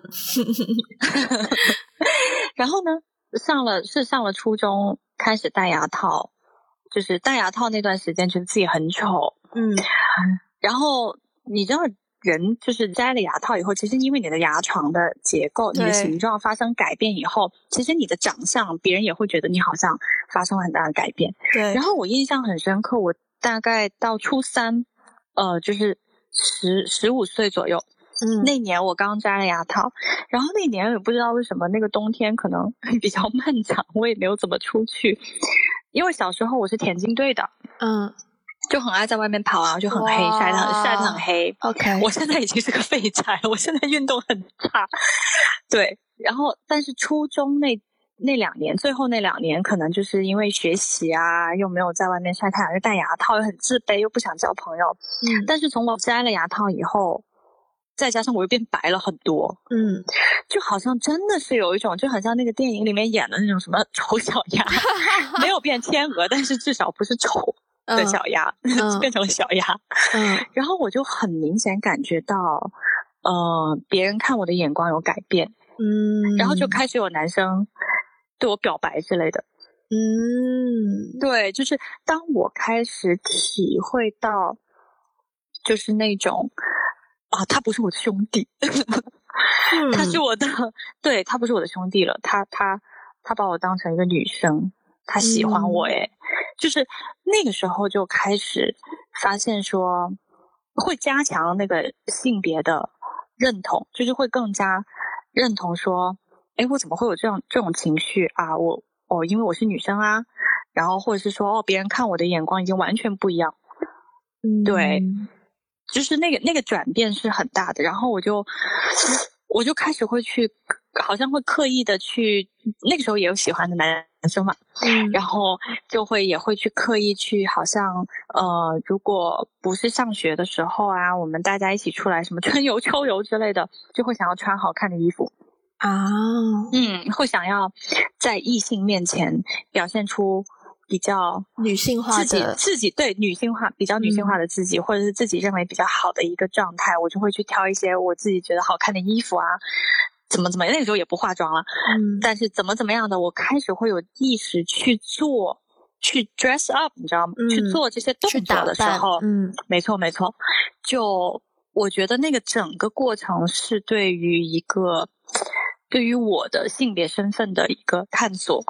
(laughs) 然后呢，上了是上了初中开始戴牙套，就是戴牙套那段时间觉得自己很丑，嗯然后你知道，人就是摘了牙套以后，其实因为你的牙床的结构、你的形状发生改变以后，其实你的长相，别人也会觉得你好像发生了很大的改变。对然。后我印象很深刻，我大概到初三，呃，就是十十五岁左右，嗯，那年我刚摘了牙套，然后那年也不知道为什么那个冬天可能比较 (laughs) 漫长，我也没有怎么出去。因为小时候我是田径队的，嗯就很爱在外面跑啊，就很黑，晒得很晒得很黑。，OK，我现在已经是个废柴，我现在运动很差。(laughs) 对，然后但是初中那那两年，最后那两年，可能就是因为学习啊，又没有在外面晒太阳，又戴牙套，又很自卑，又不想交朋友。嗯但是从我摘了牙套以后，再加上我又变白了很多，嗯，就好像真的是有一种，就很像那个电影里面演的那种什么丑小鸭，(laughs) 没有变天鹅，但是至少不是丑的嗯小鸭，嗯 (laughs) 变成了小鸭。嗯然后我就很明显感觉到，呃，别人看我的眼光有改变，嗯，然后就开始有男生对我表白之类的。嗯。对，就是当我开始体会到，就是那种啊，他不是我的兄弟，(laughs) 他是我的，对他不是我的兄弟了，他他他把我当成一个女生，他喜欢我，诶，就是那个时候就开始发现说，会加强那个性别的认同，就是会更加认同说，哎，我怎么会有这样这种情绪啊？我哦，因为我是女生啊，然后或者是说，哦，别人看我的眼光已经完全不一样。嗯对就是那个那个转变是很大的，然后我就我就开始会去，好像会刻意的去，那个时候也有喜欢的男生嘛，嗯然后就会也会去刻意去，好像呃，如果不是上学的时候啊，我们大家一起出来什么春游、秋游之类的，就会想要穿好看的衣服，啊，嗯，会想要在异性面前表现出比较女性化自己，自己对女性化比较女性化的自己，或者是自己认为比较好的一个状态，我就会去挑一些我自己觉得好看的衣服啊，怎么怎么，那个时候也不化妆了，嗯。但是怎么怎么样的，我开始会有意识去做，去 dress up，你知道吗？嗯去做这些动作的时候，嗯。没错没错，就我觉得那个整个过程是对于一个对于我的性别身份的一个探索，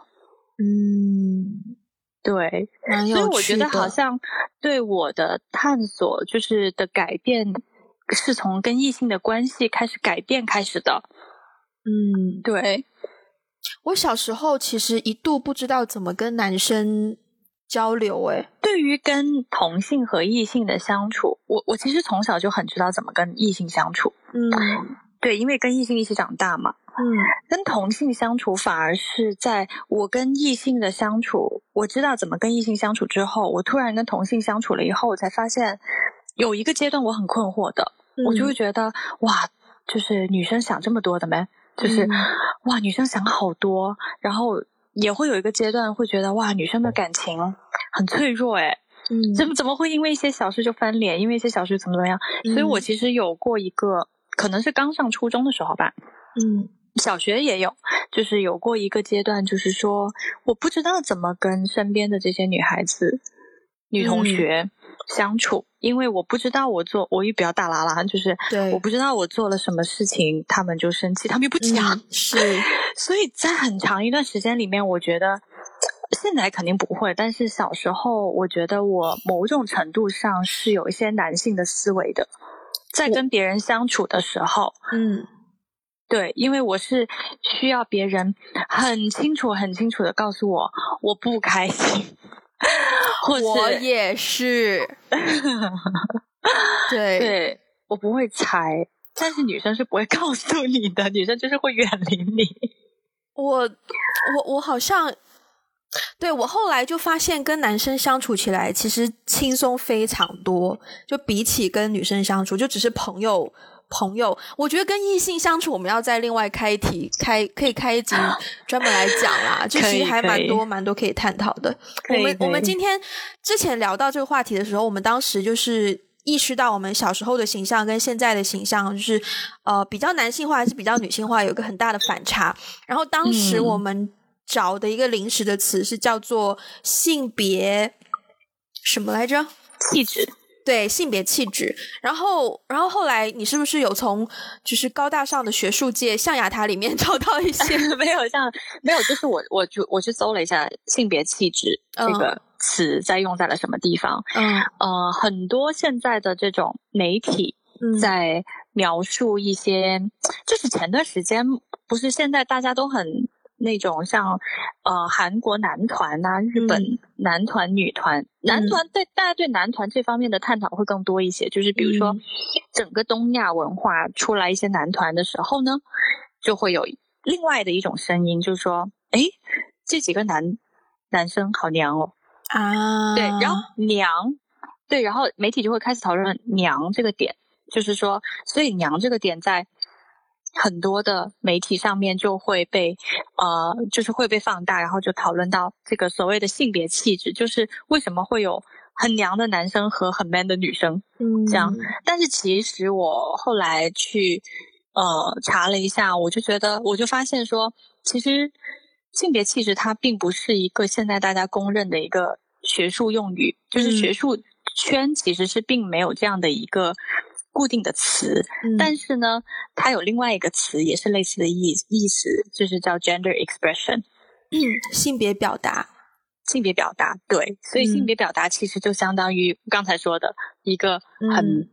嗯，对，所以我觉，得好像对我的探索就是的改变，是从跟异性的关系开始改变开始的。嗯，对，我小时候其实一度不知道怎么跟男生交流，诶，对于跟同性和异性的相处，我我其实从小就很知道怎么跟异性相处。嗯对，因为跟异性一起长大嘛，嗯跟同性相处反而是在我跟异性的相处，我知道怎么跟异性相处之后，我突然跟同性相处了以后，我才发现有一个阶段我很困惑的，我就会觉得哇，就是女生想这么多的没？就是、嗯哇，女生想好多，然后也会有一个阶段会觉得哇，女生的感情很脆弱诶，嗯怎么怎么会因为一些小事就翻脸？因为一些小事怎么怎么样？所以我嗯其实有过一个，可能是刚上初中的时候吧，嗯。小学也有，就是有过一个阶段，就是说我不知道怎么跟身边的这些女孩子、女同学相处，因为我不知道我做，我也比较大啦啦，就是对我不知道我做了什么事情，他们就生气，他们又不讲，嗯是。(laughs) 所以在很长一段时间里面，我觉得现在肯定不会，但是小时候我觉得我某种程度上是有一些男性的思维的，在跟别人相处的时候，嗯。对，因为我是需要别人很清楚、很清楚的告诉我我不开心，或是我也是，(laughs) 对对我不会猜，但是女生是不会告诉你的，女生就是会远离你。我我我好像，对我后来就发现跟男生相处起来其实轻松非常多，就比起跟女生相处，就只是朋友。朋友，我觉得跟异性相处，我们要再另外开一题，开可以开一集 (laughs) 专门来讲啦。就其实还蛮多蛮多可以探讨的。我们我们今天之前聊到这个话题的时候，我们当时就是意识到我们小时候的形象跟现在的形象，就是呃比较男性化还是比较女性化，有一个很大的反差。然后当时嗯我们找的一个临时的词是叫做性别什么来着？气质，对性别气质，然后，然后后来你是不是有从就是高大上的学术界象牙塔里面 (laughs) 找到一些？(laughs) 没有像没有，就是我我就我去搜了一下性别气质这个词在用在了什么地方。嗯呃，很多现在的这种媒体嗯在描述一些，就是前段时间不是现在大家都很那种像呃韩国男团啊、日本男团、女团，男团对大家对男团这方面的探讨会更多一些，就是比如说整个东亚文化出来一些男团的时候呢，就会有另外的一种声音，就是说，哎，这几个男男生好娘哦啊，对，然后。娘。对，然后媒体就会开始讨论“娘”这个点，就是说，所以“娘”这个点在很多的媒体上面就会被呃，就是会被放大，然后就讨论到这个所谓的性别气质，就是为什么会有很娘的男生和很 man 的女生，嗯，这样。但是其实我后来去呃查了一下，我就觉得，我就发现说，其实性别气质它并不是一个现在大家公认的一个学术用语，就是学术。圈其实是并没有这样的一个固定的词，但是呢，它有另外一个词，也是类似的意意思，就是叫 gender expression，嗯，性别表达，性别表达，对，所以性别表达其实就相当于刚才说的一个很。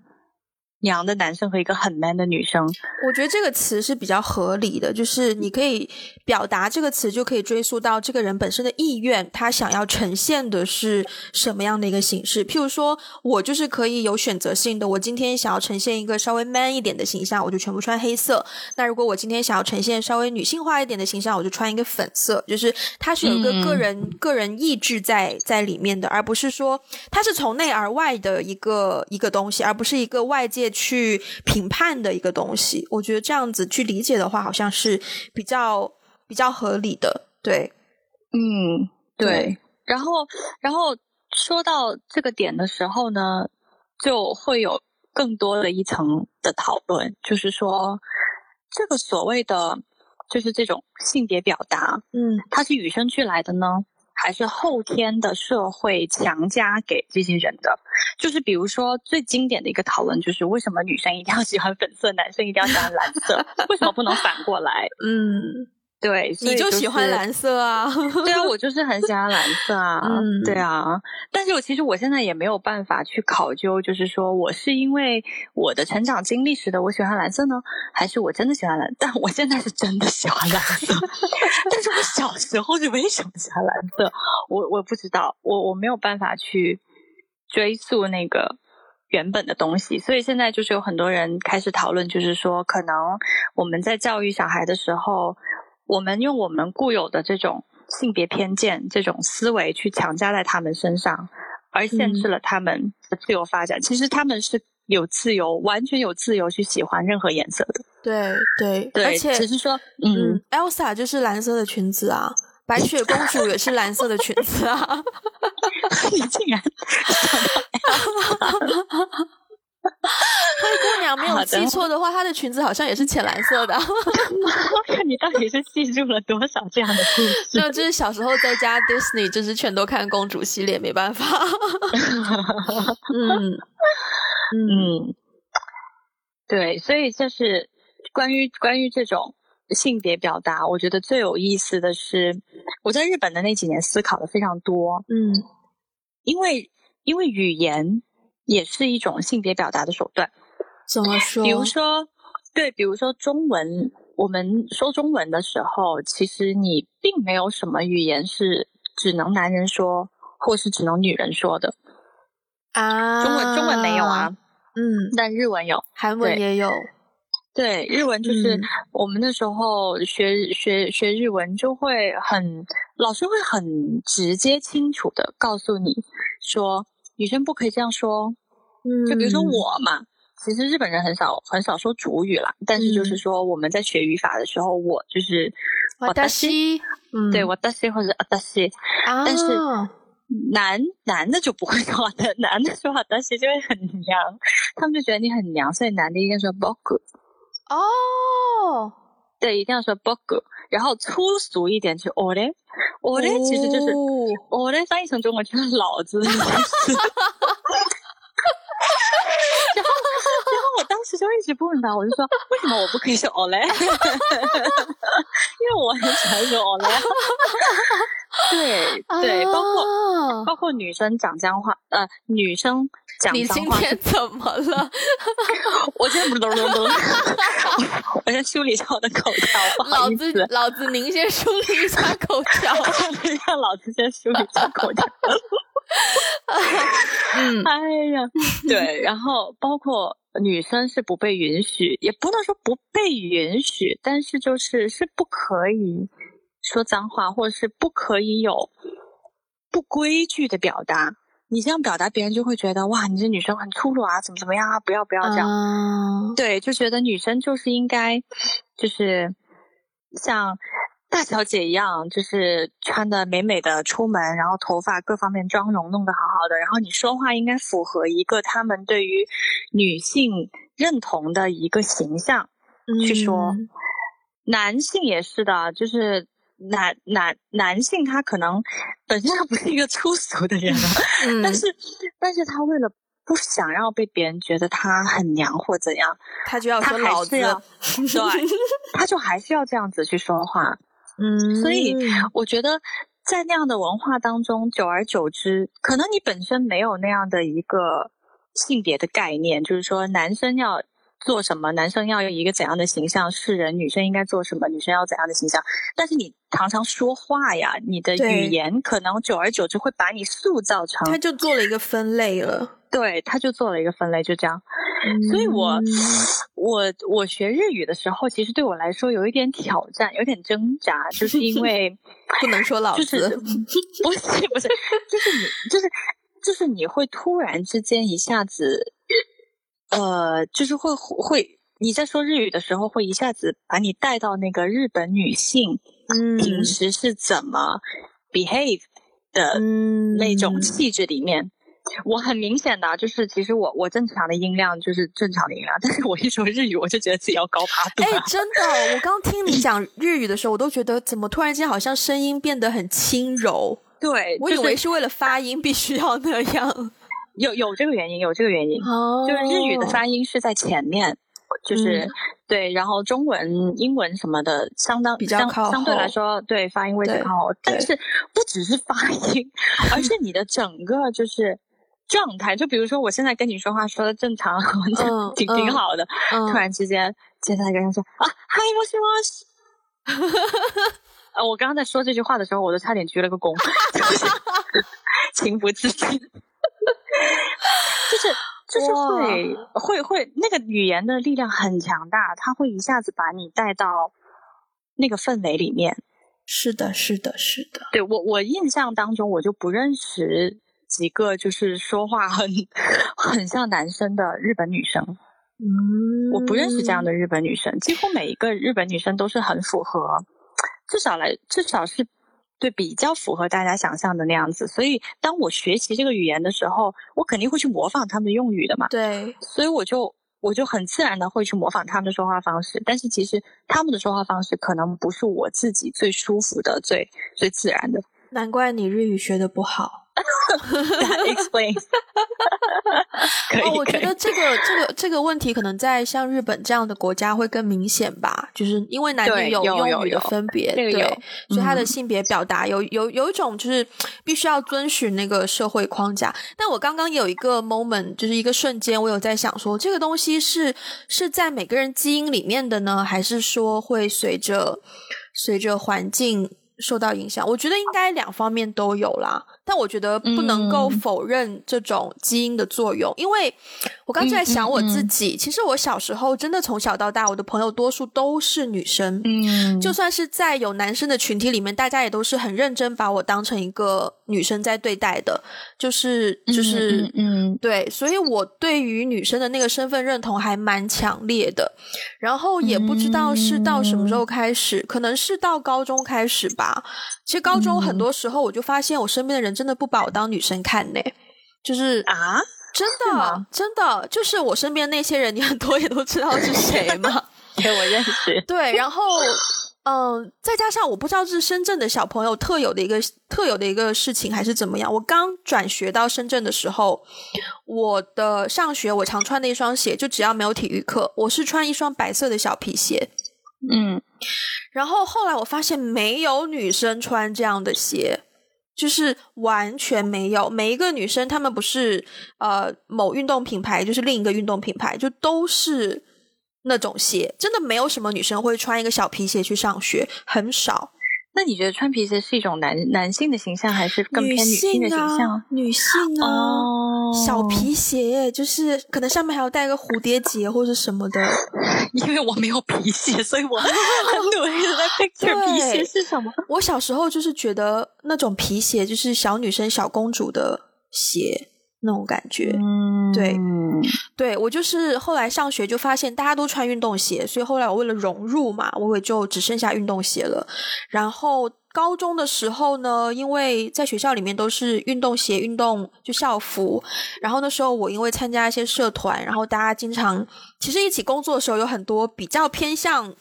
娘的男生和一个很 man 的女生，我觉得这个词是比较合理的，就是你可以表达这个词，就可以追溯到这个人本身的意愿，他想要呈现的是什么样的一个形式。譬如说，我就是可以有选择性的，我今天想要呈现一个稍微 man 一点的形象，我就全部穿黑色；那如果我今天想要呈现稍微女性化一点的形象，我就穿一个粉色。就是它是有一个个人个人意志在在里面的，而不是说它是从内而外的一个一个东西，而不是一个外界。去评判的一个东西，我觉得这样子去理解的话，好像是比较比较合理的。对，嗯，对。然后，然后说到这个点的时候呢，就会有更多的一层的讨论，就是说，这个所谓的就是这种性别表达，嗯，它是与生俱来的呢？还是后天的社会强加给这些人的，就是比如说最经典的一个讨论，就是为什么女生一定要喜欢粉色，男生一定要喜欢蓝色？(laughs) 为什么不能反过来？嗯。对，你就喜欢蓝色啊？(laughs) 对啊，我就是很喜欢蓝色啊。嗯，对啊。但是我其实我现在也没有办法去考究，就是说我是因为我的成长经历使得我喜欢蓝色呢，还是我真的喜欢蓝？(laughs) 但我现在是真的喜欢蓝色。(laughs) 但是我小时候是为什么喜欢蓝色？我我不知道，我我没有办法去追溯那个原本的东西。所以现在就是有很多人开始讨论，就是说可能我们在教育小孩的时候。我们用我们固有的这种性别偏见、这种思维去强加在他们身上，而限制了他们的自由发展。其实他们是有自由，完全有自由去喜欢任何颜色的。对对对，而且只是说，嗯，Elsa 就是蓝色的裙子啊，白雪公主也是蓝色的裙子啊。(laughs) (laughs) 你竟然。灰姑娘没有记错的话，她的裙子好像也是浅蓝色的。你到底是记住了多少这样的故事？就就是小时候在家 Disney，就是全都看公主系列，没办法。(laughs) 嗯嗯，对，所以就是关于关于这种性别表达，我觉得最有意思的是，我在日本的那几年思考的非常多。嗯，因为因为语言。也是一种性别表达的手段，怎么说？比如说，对，比如说中文，我们说中文的时候，其实你并没有什么语言是只能男人说，或是只能女人说的啊。中文中文没有啊，嗯，但日文有，韩文也有。对，日文就是我们那时候学学学日文，就会很老师会很直接清楚的告诉你说，女生不可以这样说。嗯，就比如说我嘛，其实日本人很少很少说主语啦，但是就是说我们在学语法的时候，我就是我达西，对我达西或者阿达西，但是。男男的就不会说的，男的说阿达西就会很娘，他们就觉得你很娘，所以男的一定要说 boku。哦，对，一定要说 boku，然后粗俗一点就 ore，ore 其实就是 ore 翻译成中文就是老子的意思。(laughs) 然后，然后我当时就一直不明白，我就说 (laughs) 为什么我不可以说 ole？(laughs) 因为我很喜欢说 ole。对对，包括包括女生讲脏话，呃，女生讲你今天怎么了？(laughs) 我今天不咚咚咚，我先梳理一下我的口条。老子老子，您先梳理一下口条，让老子先梳理一下口条。嗯，哎呀，对，然后包括女生是不被允许，也不能说不被允许，但是就是是不可以说脏话，或者是不可以有不规矩的表达。你这样表达，别人就会觉得哇，你这女生很粗鲁啊，怎么怎么样啊？不要不要这样。对，就觉得女生就是应该就是像。大小姐一样，就是穿的美美的出门，然后头发各方面妆容弄得好好的，然后你说话应该符合一个他们对于女性认同的一个形象去说。男性也是的，就是男男男性他可能本身他不是一个粗俗的人，但是但是他为了不想要被别人觉得他很娘或怎样，他就要说老子，对，他就还是要这样子去说话。嗯，所以我觉得在那样的文化当中，久而久之，可能你本身没有那样的一个性别的概念，就是说男生要做什么，男生要有一个怎样的形象示人，女生应该做什么，女生要怎样的形象。但是你常常说话呀，你的语言可能久而久之会把你塑造成，他就做了一个分类了。对，他就做了一个分类，就这样。所以我 (sniffs) 我我学日语的时候，其实对我来说有一点挑战，有点挣扎，就是因为 (laughs) 不能说老是，(laughs) 不是不是，就是你就是就是你会突然之间一下子，呃，就是会会你在说日语的时候，会一下子把你带到那个日本女性平时是怎么 behave 的那种气质里面。我很明显的就是，其实我我正常的音量就是正常的音量，但是我一说日语，我就觉得自己要高八度。哎，真的，我刚听你讲日语的时候，我都觉得怎么突然间好像声音变得很轻柔。对，我以为是为了发音必须要那样。有有这个原因，有这个原因。哦，就是日语的发音是在前面，就是对，然后中文、英文什么的相当比较靠相对来说，对发音位置靠后。但是不只是发音，而是你的整个就是。状态就比如说，我现在跟你说话说的正常，挺挺好的。突然之间接下来跟人说啊，嗨，我是我是。呃，我刚刚在说这句话的时候，我都差点鞠了个躬，(laughs) (laughs) 情不自禁。(laughs) 就是就是会会会那个语言的力量很强大，它会一下子把你带到那个氛围里面。是的，是的，是的。对我我印象当中，我就不认识。几个就是说话很很像男生的日本女生，嗯，我不认识这样的日本女生，几乎每一个日本女生都是很符合，至少来至少是对比较符合大家想象的那样子。所以当我学习这个语言的时候，我肯定会去模仿他们的用语的嘛。对，所以我就我就很自然的会去模仿他们的说话方式，但是其实他们的说话方式可能不是我自己最舒服的、最最自然的。难怪你日语学的不好。(laughs) (laughs) 我觉得这个这个这个问题可能在像日本这样的国家会更明显吧，就是因为男女有用语的分别，对，所以他的性别表达有有有一种就是必须要遵循那个社会框架。但我刚刚有一个 moment，就是一个瞬间，我有在想说，这个东西是是在每个人基因里面的呢，还是说会随着随着环境？受到影响，我觉得应该两方面都有啦。但我觉得不能够否认这种基因的作用，因为我刚才在想我自己，其实我小时候真的从小到大，我的朋友多数都是女生。嗯，就算是在有男生的群体里面，大家也都是很认真把我当成一个女生在对待的，就是就是嗯，对，所以我对于女生的那个身份认同还蛮强烈的。然后也不知道是到什么时候开始，可能是到高中开始吧。其实高中很多时候，我就发现我身边的人真的不把我当女生看呢，就是啊，真的真的，就是我身边那些人，你很多也都知道是谁嘛，(laughs) 对我认识。对，然后嗯，再加上我不知道是深圳的小朋友特有的一个特有的一个事情，还是怎么样。我刚转学到深圳的时候，我的上学我常穿的一双鞋，就只要没有体育课，我是穿一双白色的小皮鞋。嗯，然后后来我发现没有女生穿这样的鞋，就是完全没有。每一个女生，她们不是呃某运动品牌，就是另一个运动品牌，就都是那种鞋。真的没有什么女生会穿一个小皮鞋去上学，很少。那你觉得穿皮鞋是一种男男性的形象，还是更偏女性的形象？女性啊，小皮鞋就是可能上面还要带个蝴蝶结或者什么的。(laughs) 因为我没有皮鞋，所以我很努力的在 (laughs) picture 皮鞋是什么。我小时候就是觉得那种皮鞋就是小女生、小公主的鞋那种感觉。嗯，对，对我就是后来上学就发现大家都穿运动鞋，所以后来我为了融入嘛，我也就只剩下运动鞋了。然后高中的时候呢，因为在学校里面都是运动鞋、运动就校服，然后那时候我因为参加一些社团，然后大家经常其实一起工作的时候有很多比较偏向。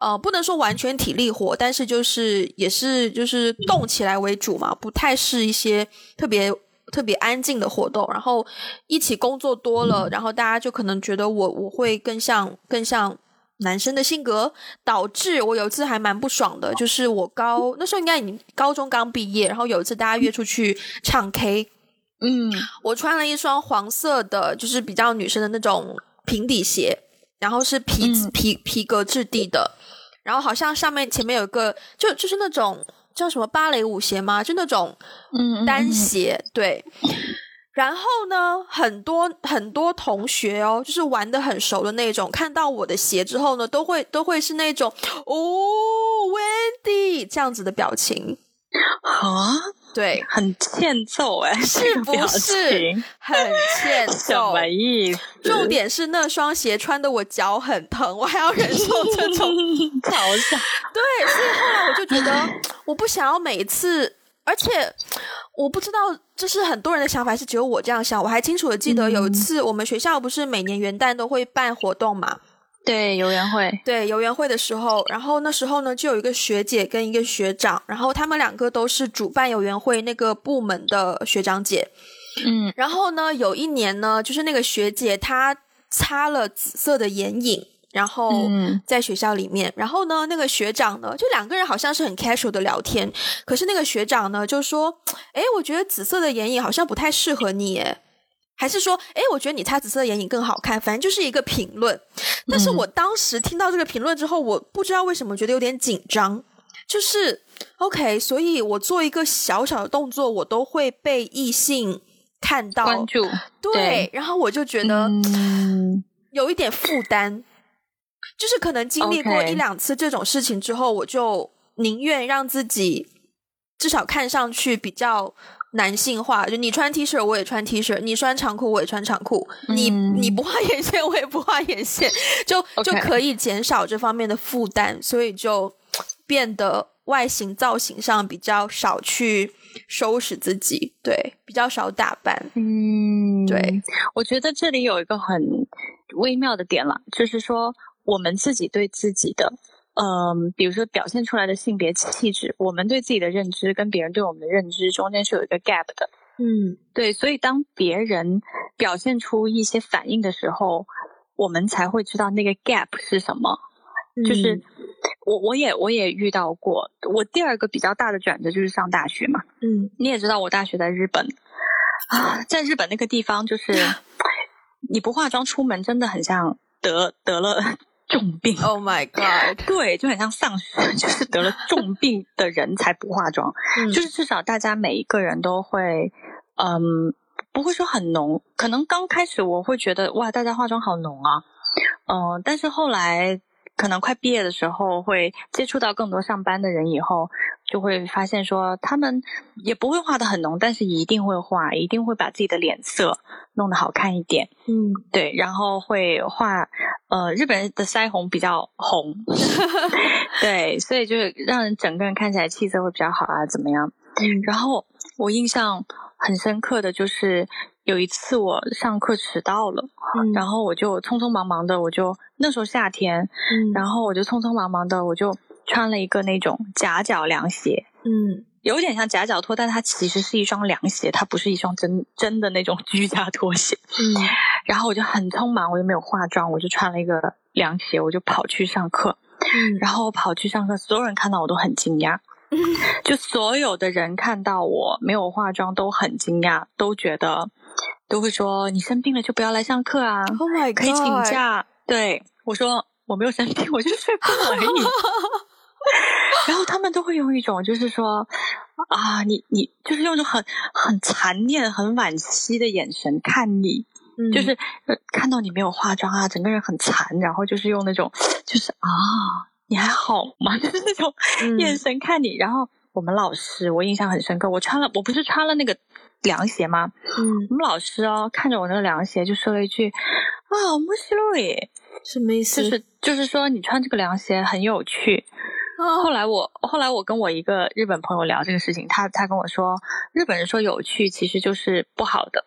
呃，不能说完全体力活，但是就是也是就是动起来为主嘛，不太是一些特别特别安静的活动。然后一起工作多了，然后大家就可能觉得我我会更像更像男生的性格，导致我有一次还蛮不爽的，就是我高那时候应该已经高中刚毕业，然后有一次大家约出去唱 K，嗯，我穿了一双黄色的，就是比较女生的那种平底鞋，然后是皮皮皮革质地的。然后好像上面前面有个，就就是那种叫什么芭蕾舞鞋吗？就那种嗯单鞋，对。然后呢，很多很多同学哦，就是玩的很熟的那种，看到我的鞋之后呢，都会都会是那种哦，Wendy 这样子的表情啊。对，很欠揍哎，(laughs) 是不是？很欠揍，什么意思？重点是那双鞋穿的我脚很疼，我还要忍受这种 (laughs) 嘲笑。(laughs) 对，所以后来我就觉得，我不想要每次，而且我不知道，就是很多人的想法是只有我这样想。我还清楚的记得有一次，我们学校不是每年元旦都会办活动嘛。对游园会，对游园会的时候，然后那时候呢，就有一个学姐跟一个学长，然后他们两个都是主办游园会那个部门的学长姐。嗯，然后呢，有一年呢，就是那个学姐她擦了紫色的眼影，然后在学校里面，然后呢，那个学长呢，就两个人好像是很 casual 的聊天，可是那个学长呢就说：“哎，我觉得紫色的眼影好像不太适合你。”耶。还是说，哎，我觉得你擦紫色的眼影更好看。反正就是一个评论。但是我当时听到这个评论之后，我不知道为什么觉得有点紧张。就是 OK，所以我做一个小小的动作，我都会被异性看到关注。对，然后我就觉得有一点负担。就是可能经历过一两次这种事情之后，我就宁愿让自己至少看上去比较。男性化，就你穿 T 恤我也穿 T 恤，你穿长裤我也穿长裤，你你不画眼线我也不画眼线，就就可以减少这方面的负担，所以就变得外形造型上比较少去收拾自己，对，比较少打扮。嗯，对，我觉得这里有一个很微妙的点了，就是说我们自己对自己的。嗯，比如说表现出来的性别气质，我们对自己的认知跟别人对我们的认知中间是有一个 gap 的。嗯，对，所以当别人表现出一些反应的时候，我们才会知道那个 gap 是什么。就是我我也我也遇到过，我第二个比较大的转折就是上大学嘛。嗯，你也知道我大学在日本啊，在日本那个地方，就是你不化妆出门，真的很像得得了。重病，Oh my God！(laughs) 对，就很像丧尸，(laughs) 就是得了重病的人才不化妆，就是至少大家每一个人都会，嗯，不会说很浓，可能刚开始我会觉得哇，大家化妆好浓啊，嗯，但是后来。可能快毕业的时候，会接触到更多上班的人以后，就会发现说，他们也不会画的很浓，但是一定会画，一定会把自己的脸色弄得好看一点。嗯，对，然后会画，呃，日本人的腮红比较红，(laughs) 对，所以就是让人整个人看起来气色会比较好啊，怎么样？嗯，然后我印象很深刻的就是。有一次我上课迟到了，然后我就匆匆忙忙的，我就那时候夏天，然后我就匆匆忙忙的，我就穿了一个那种夹脚凉鞋，嗯，有点像夹脚拖，但它其实是一双凉鞋，它不是一双真真的那种居家拖鞋，嗯，然后我就很匆忙，我又没有化妆，我就穿了一个凉鞋，我就跑去上课，嗯，然后我跑去上课，所有人看到我都很惊讶。(laughs) 就所有的人看到我没有化妆都很惊讶，都觉得都会说你生病了就不要来上课啊，Oh my god！可以请假。对我说我没有生病，我就是睡不好而已。(laughs) (laughs) 然后他们都会用一种就是说啊，你你就是用一种很很残念、很惋惜的眼神看你，嗯就是呃看到你没有化妆啊，整个人很残，然后就是用那种 (laughs) 就是啊，你还好吗？(laughs) 就是那种嗯眼神看你。然后我们老师我印象很深刻，我穿了我不是穿了那个凉鞋吗？嗯，我们老师哦看着我那个凉鞋就说了一句啊，莫西洛耶，什么意思？就是就是说你穿这个凉鞋很有趣。后哦，来我后来我跟我一个日本朋友聊这个事情，他他跟我说，日本人说有趣其实就是不好的，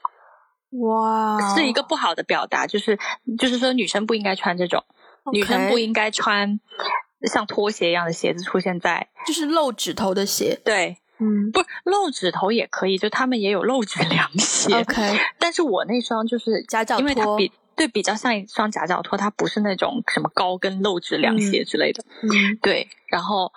哇，是一个不好的表达，就是就是说女生不应该穿这种女生不应该穿像拖鞋一样的鞋子出现在就是露指头的鞋。对，嗯。不露指头也可以，就他们也有露指 (laughs) 凉鞋，，OK，但是我那双就是家教因为它拖比对比较像一双夹脚拖，它不是那种什么高跟露趾凉鞋之类的。嗯对，然后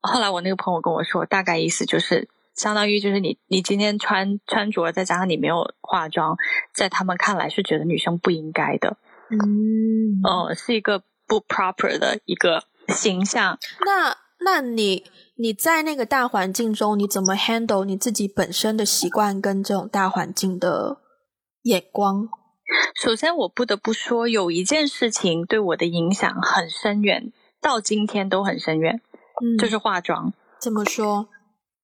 后来我那个朋友跟我说，大概意思就是。相当于就是你，你今天穿穿着，再加上你没有化妆，在他们看来是觉得女生不应该的，嗯，哦，是一个不 proper 的一个形象。那那你你在那个大环境中，你怎么 handle 你自己本身的习惯跟这种大环境的眼光？首先，我不得不说，有一件事情对我的影响很深远，到今天都很深远，嗯，就是化妆。怎么说？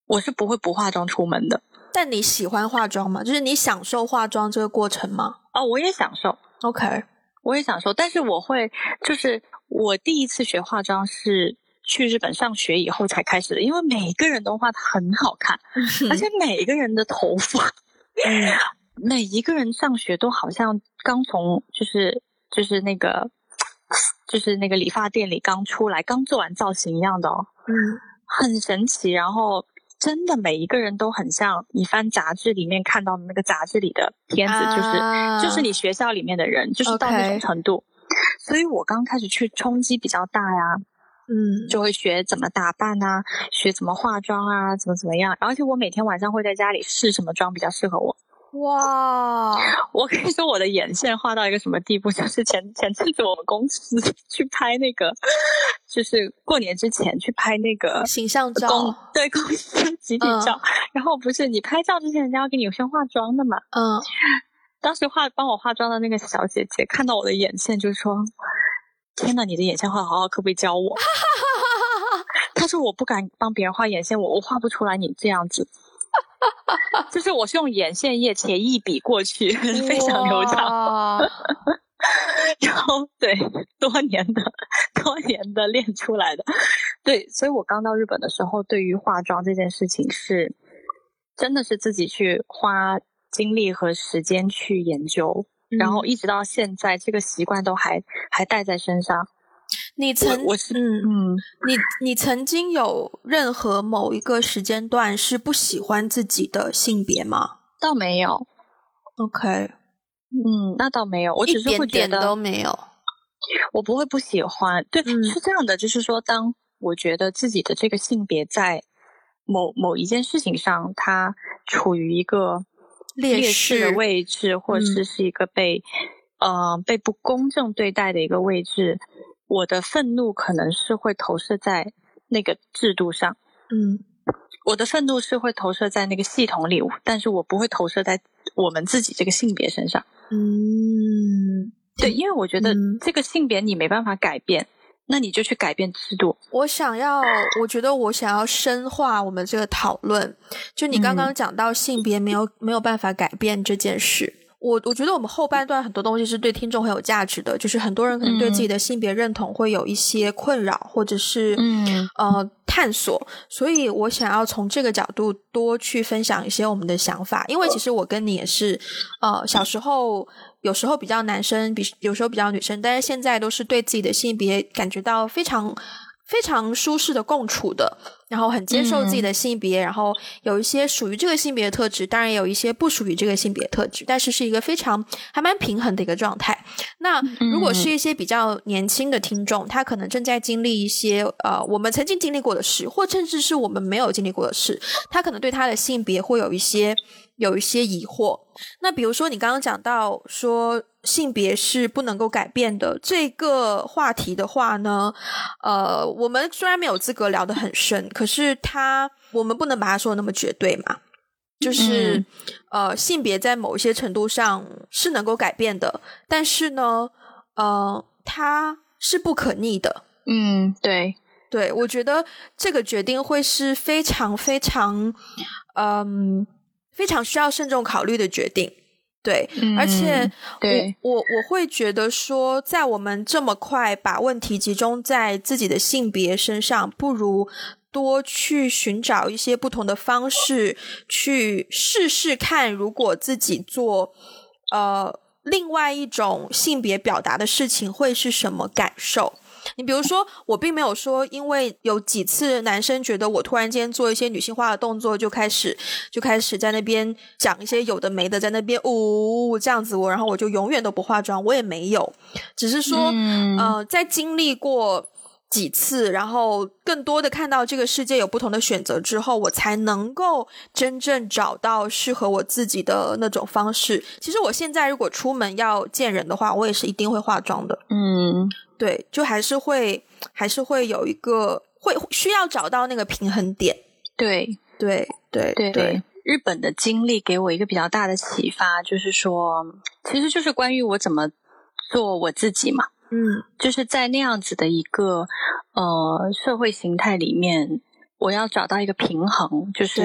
我是不会不化妆出门的。但你喜欢化妆吗？就是你享受化妆这个过程吗哦，我也享受，？OK，我也享受，但是我会，就是我第一次学化妆是去日本上学以后才开始的，因为每个人都画的很好看，(laughs) 而且每个人的头发，嗯每一个人上学都好像刚从就是就是那个就是那个理发店里刚出来，刚做完造型一样的哦，嗯很神奇。然后真的每一个人都很像你翻杂志里面看到的那个杂志里的片子，就是、啊就是你学校里面的人，就是到那种程度。所以我刚开始去冲击比较大呀，嗯，就会学怎么打扮啊，学怎么化妆啊，怎么怎么样。而且我每天晚上会在家里试什么妆比较适合我。哇，(laughs) 我跟你说，我的眼线画到一个什么地步？就是前前阵子我们公司 (laughs) 去拍那个，就是过年之前去拍那个形象公照，对公司集体照，(laughs) 然后不是你拍照之前人家要给你先化妆的嘛？嗯，当时化帮我化妆的那个小姐姐看到我的眼线就说：“天呐，你的眼线画得好好，可不可以教我？”她说：“我不敢帮别人画眼线，我我画不出来你这样子。” (laughs) 就是我是用眼线液且一笔过去，(laughs) 非常流畅。畅。然后对，多年的多年的练出来的，对，所以我刚到日本的时候，对于化妆这件事情是真的是自己去花精力和时间去研究，然后一直到现在，这个习惯都还还带在身上。你曾我我是嗯，嗯，你你曾经有任何某一个时间段是不喜欢自己的性别吗倒没有，？OK，嗯，那倒没有，我一只是会点点觉得都没有。我不会不喜欢，对，嗯是这样的，就是说，当我觉得自己的这个性别在某某一件事情上，它处于一个劣势的位置，或者是是一个被、呃被不公正对待的一个位置，我的愤怒可能是会投射在那个制度上，嗯我的愤怒是会投射在那个系统里，但是我不会投射在我们自己这个性别身上。嗯，对，因为我觉得嗯这个性别你没办法改变，那你就去改变制度。我想要，我觉得我想要深化我们这个讨论。就你刚刚讲到性别没有、没有办法改变这件事，我我觉得我们后半段很多东西是对听众很有价值的，就是很多人可能对自己的性别认同会有一些困扰，或者是嗯。呃探索，所以我想要从这个角度多去分享一些我们的想法，因为其实我跟你也是，呃，小时候有时候比较男生，比有时候比较女生，但是现在都是对自己的性别感觉到非常非常舒适的共处的。然后很接受自己的性别，然后有一些属于这个性别的特质，当然也有一些不属于这个性别的特质，但是是一个非常还蛮平衡的一个状态。那如果是一些比较年轻的听众，他可能正在经历一些呃我们曾经经历过的事，或甚至是我们没有经历过的事，他可能对他的性别会有一些有一些疑惑。那比如说你刚刚讲到说。性别是不能够改变的这个话题的话呢，呃，我们虽然没有资格聊得很深，可是它我们不能把它说的那么绝对嘛。就是呃，性别在某一些程度上是能够改变的，但是呢，呃，它是不可逆的。嗯，对，对，我觉得这个决定会是非常非常，嗯，非常需要慎重考虑的决定。对，而且我我我会觉得说，在我们这么快把问题集中在自己的性别身上，不如多去寻找一些不同的方式，去试试看，如果自己做呃另外一种性别表达的事情，会是什么感受。你比如说，我并没有说，因为有几次男生觉得我突然间做一些女性化的动作，就开始就开始在那边讲一些有的没的，在那边呜这样子，我然后我就永远都不化妆，我也没有，只是说，呃，在经历过几次，然后更多的看到这个世界有不同的选择之后，我才能够真正找到适合我自己的那种方式。其实我现在如果出门要见人的话，我也是一定会化妆的。嗯。对，就还是会，还是会有一个会需要找到那个平衡点。对，对，对，对。日本的经历给我一个比较大的启发，就是说，其实就是关于我怎么做我自己嘛。嗯，就是在那样子的一个呃社会形态里面。我要找到一个平衡，就是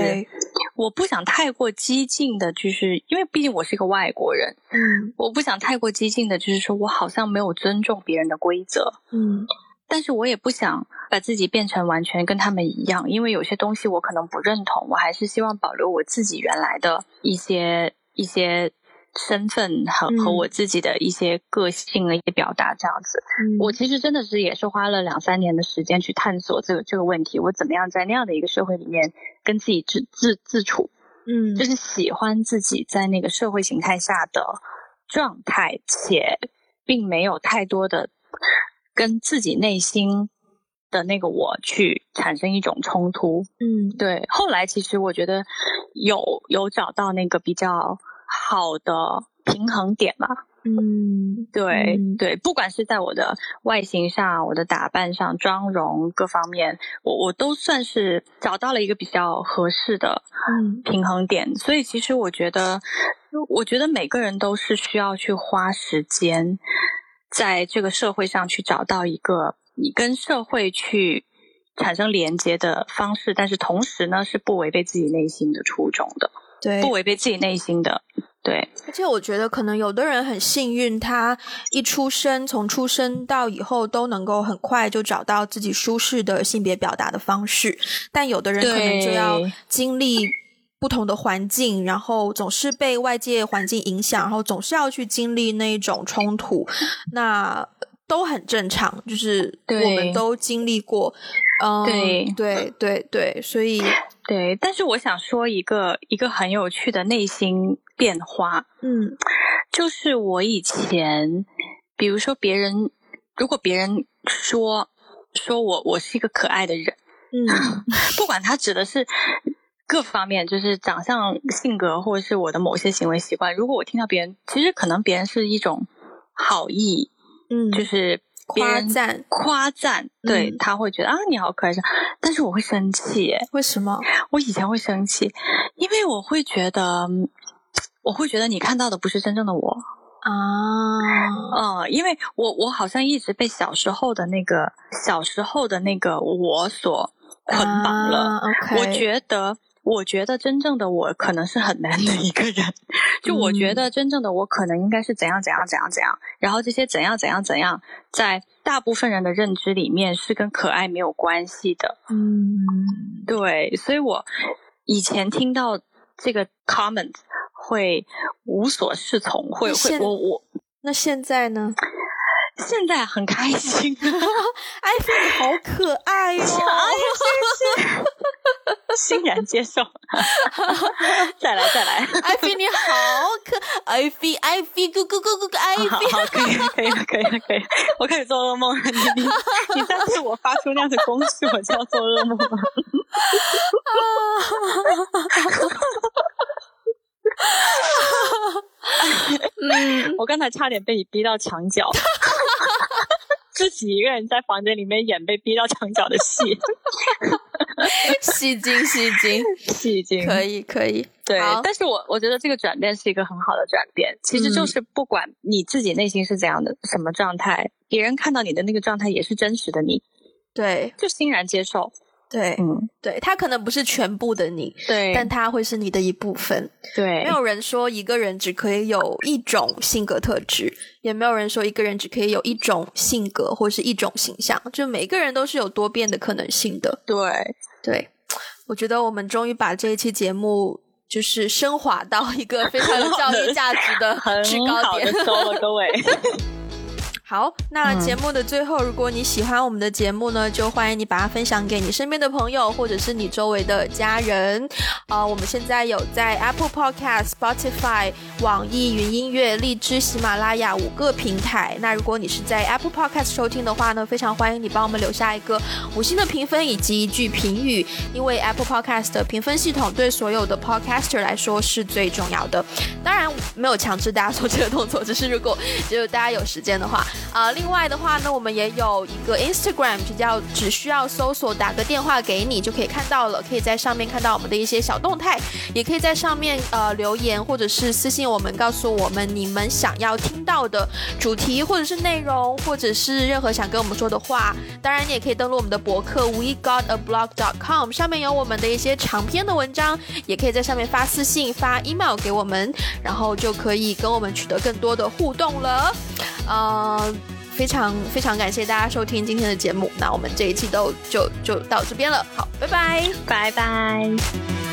我不想太过激进的，就是因为毕竟我是一个外国人，嗯，我不想太过激进的，就是说我好像没有尊重别人的规则，嗯，但是我也不想把自己变成完全跟他们一样，因为有些东西我可能不认同，我还是希望保留我自己原来的一些一些。身份和和我自己的一些个性的一些表达，这样子，我其实真的是也是花了两三年的时间去探索这个这个问题，我怎么样在那样的一个社会里面跟自己自自自处，嗯，就是喜欢自己在那个社会形态下的状态，且并没有太多的跟自己内心的那个我去产生一种冲突，嗯，对。后来其实我觉得有有找到那个比较。好的平衡点吧，嗯，对对，不管是在我的外形上、我的打扮上、妆容各方面，我我都算是找到了一个比较合适的平衡点。所以其实我觉得，我觉得每个人都是需要去花时间，在这个社会上去找到一个你跟社会去产生连接的方式，但是同时呢，是不违背自己内心的初衷的。对，不违背自己内心的，对。而且我觉得，可能有的人很幸运，他一出生，从出生到以后都能够很快就找到自己舒适的性别表达的方式。但有的人可能就要经历不同的环境，然后总是被外界环境影响，然后总是要去经历那一种冲突，那都很正常，就是我们都经历过。嗯，对对对对，所以。对，但是我想说一个一个很有趣的内心变化，嗯，就是我以前，比如说别人，如果别人说说我我是一个可爱的人，嗯，(laughs) 不管他指的是各方面，就是长相、性格，或者是我的某些行为习惯，如果我听到别人，其实可能别人是一种好意，嗯，就是。夸赞，夸赞，对他会觉得啊，你好可爱，但是我会生气，为什么？我以前会生气，因为我会觉得，我会觉得你看到的不是真正的我啊，嗯，因为我我好像一直被小时候的那个小时候的那个我所捆绑了，我觉得。我觉得真正的我可能是很难的一个人，(laughs) 就我觉得真正的我可能应该是怎样怎样怎样怎样，然后这些怎样怎样怎样，在大部分人的认知里面是跟可爱没有关系的。嗯，对，所以我以前听到这个 comment 会无所适从，会会我我那现在呢？现在很开心，艾菲你好可爱哟！哎呀，谢谢。欣然接受。再 (laughs) 来再来，艾菲你好可，艾菲艾菲咕咕咕咕咕艾好好可以可以可以可以，我开始做噩梦了。你你你再对我发出那样的攻势，我就要做噩梦了。(laughs) (laughs) 嗯，我刚才差点被你逼到墙角。(laughs) 自己一个人在房间里面演被逼到墙角的戏，(laughs) 戏精戏精。戏精，可以可以，对。但是我我觉得这个转变是一个很好的转变，其实就是不管你自己内心是怎样的什么状态，别人看到你的那个状态也是真实的你，对，就欣然接受。对，嗯，对他可能不是全部的你，对，但他会是你的一部分。对，没有人说一个人只可以有一种性格特质，也没有人说一个人只可以有一种性格或是一种形象，就每个人都是有多变的可能性的。对，对，我觉得我们终于把这一期节目就是升华到一个非常有教育价值的制高点。(laughs) 好，那节目的最后，如果你喜欢我们的节目呢，就欢迎你把它分享给你身边的朋友，或者是你周围的家人。啊，我们现在有在 Apple Podcast、Spotify、网易云音乐、荔枝、喜马拉雅五个平台。那如果你是在 Apple Podcast 收听的话呢，非常欢迎你帮我们留下一个五星的评分以及一句评语，因为 Apple Podcast 的评分系统对所有的 Podcaster 来说是最重要的。当然没有强制大家做这个动作，只是如果就大家有时间的话。啊，另外的话呢，我们也有一个 Instagram，就叫只需要搜索打个电话给你就可以看到了，可以在上面看到我们的一些小动态，也可以在上面呃留言或者是私信我们，告诉我们你们想要听到的主题或者是内容，或者是任何想跟我们说的话。当然，你也可以登录我们的博客 we got a blog dot com，上面有我们的一些长篇的文章，也可以在上面发私信、发 email 给我们，然后就可以跟我们取得更多的互动了。非常非常感谢大家收听今天的节目，那我们这一期都就就到这边了，好，拜拜，拜拜。